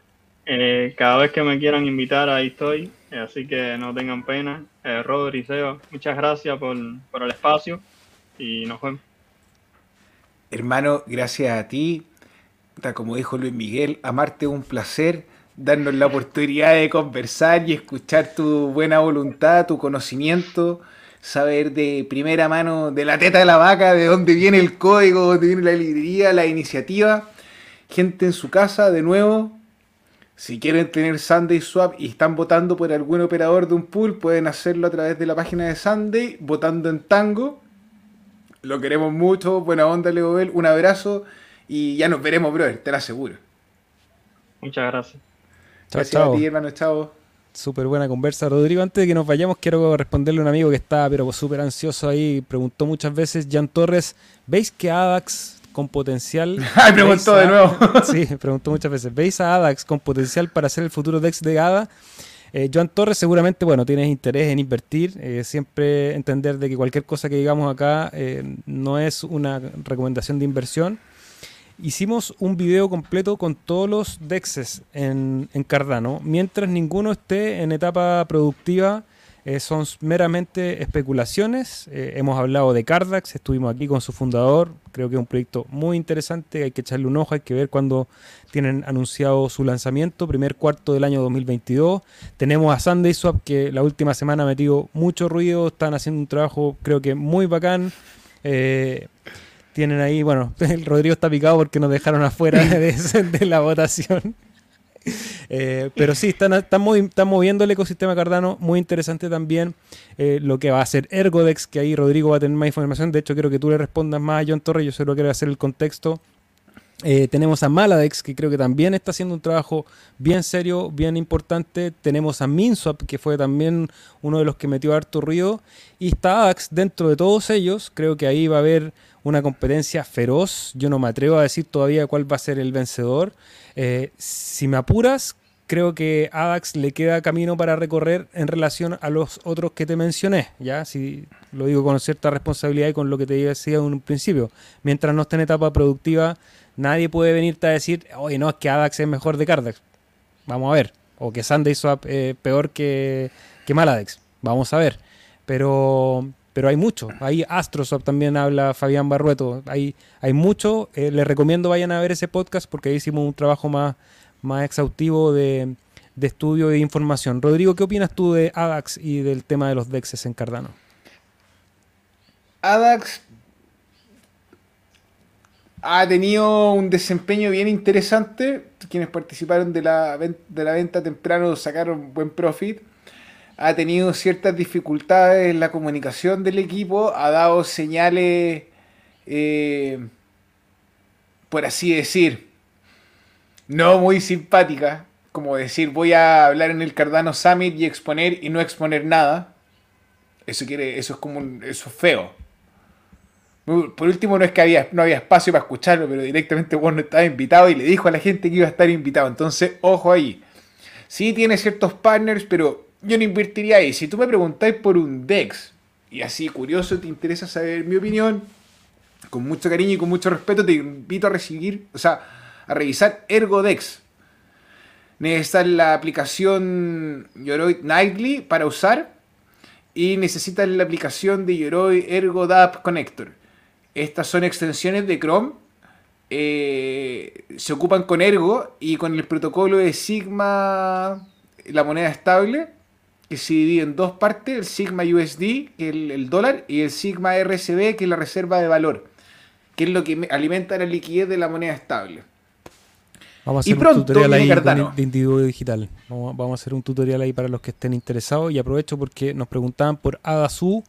Eh, cada vez que me quieran invitar, ahí estoy. Así que no tengan pena. Eh, Rodri, Seba, muchas gracias por, por el espacio y nos vemos. Hermano, gracias a ti. Como dijo Luis Miguel, amarte es un placer, darnos la oportunidad de conversar y escuchar tu buena voluntad, tu conocimiento, saber de primera mano de la teta de la vaca, de dónde viene el código, dónde viene la librería, la iniciativa. Gente en su casa, de nuevo, si quieren tener Sunday Swap y están votando por algún operador de un pool, pueden hacerlo a través de la página de Sunday, votando en Tango. Lo queremos mucho, buena onda, Leo Bell, un abrazo y ya nos veremos, brother, te lo aseguro. Muchas gracias. Chao, gracias a ti, hermano, chao. Súper buena conversa. Rodrigo, antes de que nos vayamos, quiero responderle a un amigo que está pero súper ansioso ahí. Preguntó muchas veces, Jan Torres, ¿veis que ADAX con potencial... [laughs] Ay, preguntó de nuevo. [laughs] sí, preguntó muchas veces. ¿Veis a ADAX con potencial para ser el futuro DEX de ADA? Eh, Joan Torres seguramente, bueno, tienes interés en invertir, eh, siempre entender de que cualquier cosa que digamos acá eh, no es una recomendación de inversión. Hicimos un video completo con todos los DEXs en, en Cardano, mientras ninguno esté en etapa productiva eh, son meramente especulaciones. Eh, hemos hablado de Cardax, estuvimos aquí con su fundador. Creo que es un proyecto muy interesante. Hay que echarle un ojo, hay que ver cuándo tienen anunciado su lanzamiento, primer cuarto del año 2022. Tenemos a Sunday Swap, que la última semana ha metido mucho ruido. Están haciendo un trabajo, creo que muy bacán. Eh, tienen ahí, bueno, [laughs] el Rodrigo está picado porque nos dejaron afuera [laughs] de la votación. Eh, pero sí, están, están, moviendo el ecosistema Cardano. Muy interesante también eh, lo que va a hacer Ergodex, que ahí Rodrigo va a tener más información. De hecho, quiero que tú le respondas más a John Torres. Yo solo quiero hacer el contexto. Eh, tenemos a Maladex, que creo que también está haciendo un trabajo bien serio, bien importante. Tenemos a Minswap, que fue también uno de los que metió harto ruido. Y está AX dentro de todos ellos. Creo que ahí va a haber una competencia feroz. Yo no me atrevo a decir todavía cuál va a ser el vencedor. Eh, si me apuras, creo que ADAX le queda camino para recorrer en relación a los otros que te mencioné, ¿ya? Si lo digo con cierta responsabilidad y con lo que te decía en un principio. Mientras no esté en etapa productiva, nadie puede venirte a decir, oye, no, es que ADAX es mejor de Cardax. Vamos a ver. O que Sunday Swap es peor que, que Maladex. Vamos a ver. Pero, pero hay mucho. Ahí Astroswap también habla Fabián Barrueto. Hay, hay mucho. Eh, les recomiendo vayan a ver ese podcast porque ahí hicimos un trabajo más, más exhaustivo de, de estudio e información. Rodrigo, ¿qué opinas tú de ADAX y del tema de los DEXs en Cardano? ADAX ha tenido un desempeño bien interesante. Quienes participaron de la, de la venta temprano sacaron buen profit ha tenido ciertas dificultades en la comunicación del equipo, ha dado señales, eh, por así decir, no muy simpáticas, como decir voy a hablar en el Cardano Summit y exponer y no exponer nada. Eso quiere, eso es como eso es feo. Por último, no es que había, no había espacio para escucharlo, pero directamente no estaba invitado y le dijo a la gente que iba a estar invitado. Entonces, ojo ahí. Sí tiene ciertos partners, pero yo no invertiría ahí. Si tú me preguntáis por un DEX, y así curioso te interesa saber mi opinión, con mucho cariño y con mucho respeto te invito a recibir, o sea, a revisar ErgoDex. Necesitas la aplicación Yoroi Nightly para usar y necesitas la aplicación de Yoroi Ergo Connector. Estas son extensiones de Chrome eh, se ocupan con Ergo y con el protocolo de Sigma, la moneda estable, que se divide en dos partes, el Sigma USD, que es el, dólar, y el Sigma RCB, que es la reserva de valor, que es lo que alimenta la liquidez de la moneda estable. Vamos a hacer un tutorial ahí de, individuo digital. Vamos, a hacer un tutorial ahí para los que estén interesados. Y aprovecho porque nos preguntaban por Adasu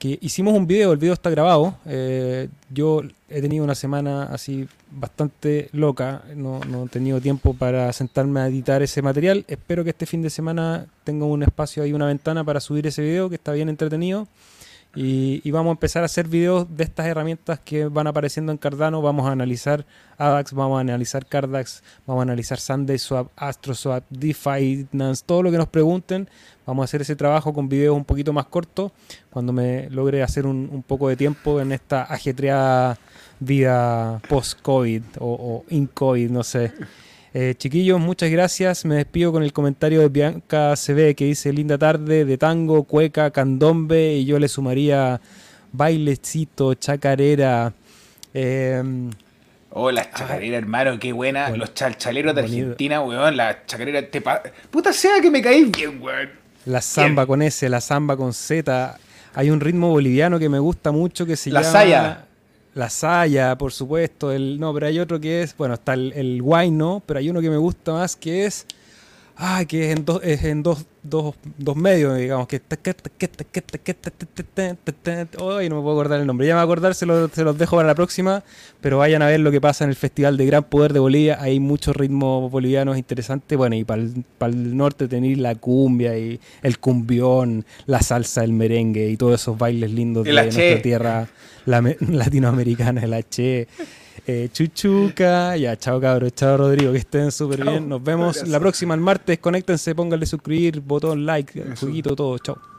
que hicimos un video, el video está grabado. Eh, yo he tenido una semana así bastante loca, no, no, he tenido tiempo para sentarme a editar ese material. Espero que este fin de semana tenga un espacio ahí, una ventana para subir ese video que está bien entretenido. Y, vamos a empezar a hacer videos de estas herramientas que van apareciendo en Cardano. Vamos a analizar ADAX, vamos a analizar Cardax, vamos a analizar SundaySwap, AstroSwap, DeFi, Nance, todo lo que nos pregunten. Vamos a hacer ese trabajo con videos un poquito más cortos cuando me logre hacer un, poco de tiempo en esta ajetreada vida post-COVID o, in-COVID, no sé. Eh, chiquillos, muchas gracias. Me despido con el comentario de Bianca CB que dice linda tarde de tango, cueca, candombe y yo le sumaría bailecito, chacarera. Eh, oh, las chacareras, hermano, qué buena. Los chalchaleros de Argentina, weón. La chacarera. Te Puta sea que me caí bien, weón. La samba con S, la samba con Z. Hay un ritmo boliviano que me gusta mucho que se la llama. Saya. La Saya, por supuesto. El, no, pero hay otro que es, bueno, está el, el ¿no? Pero hay uno que me gusta más que es, ah, que es en dos, es en dos, dos, dos medios, digamos, que... Ay, no me puedo acordar el nombre. Ya me voy a acordar, se los, se los dejo para la próxima, pero vayan a ver lo que pasa en el Festival de Gran Poder de Bolivia. Hay muchos ritmos bolivianos interesantes. Bueno, y para el, para el norte tenéis la cumbia y el cumbión, la salsa, el merengue y todos esos bailes lindos de nuestra tierra [laughs] latinoamericana, el H. Eh, chuchuca, ya, chao cabros, chao Rodrigo, que estén súper bien. Nos vemos la próxima el martes. Conéctense, pónganle suscribir, botón, like, jueguito, todo. Chao.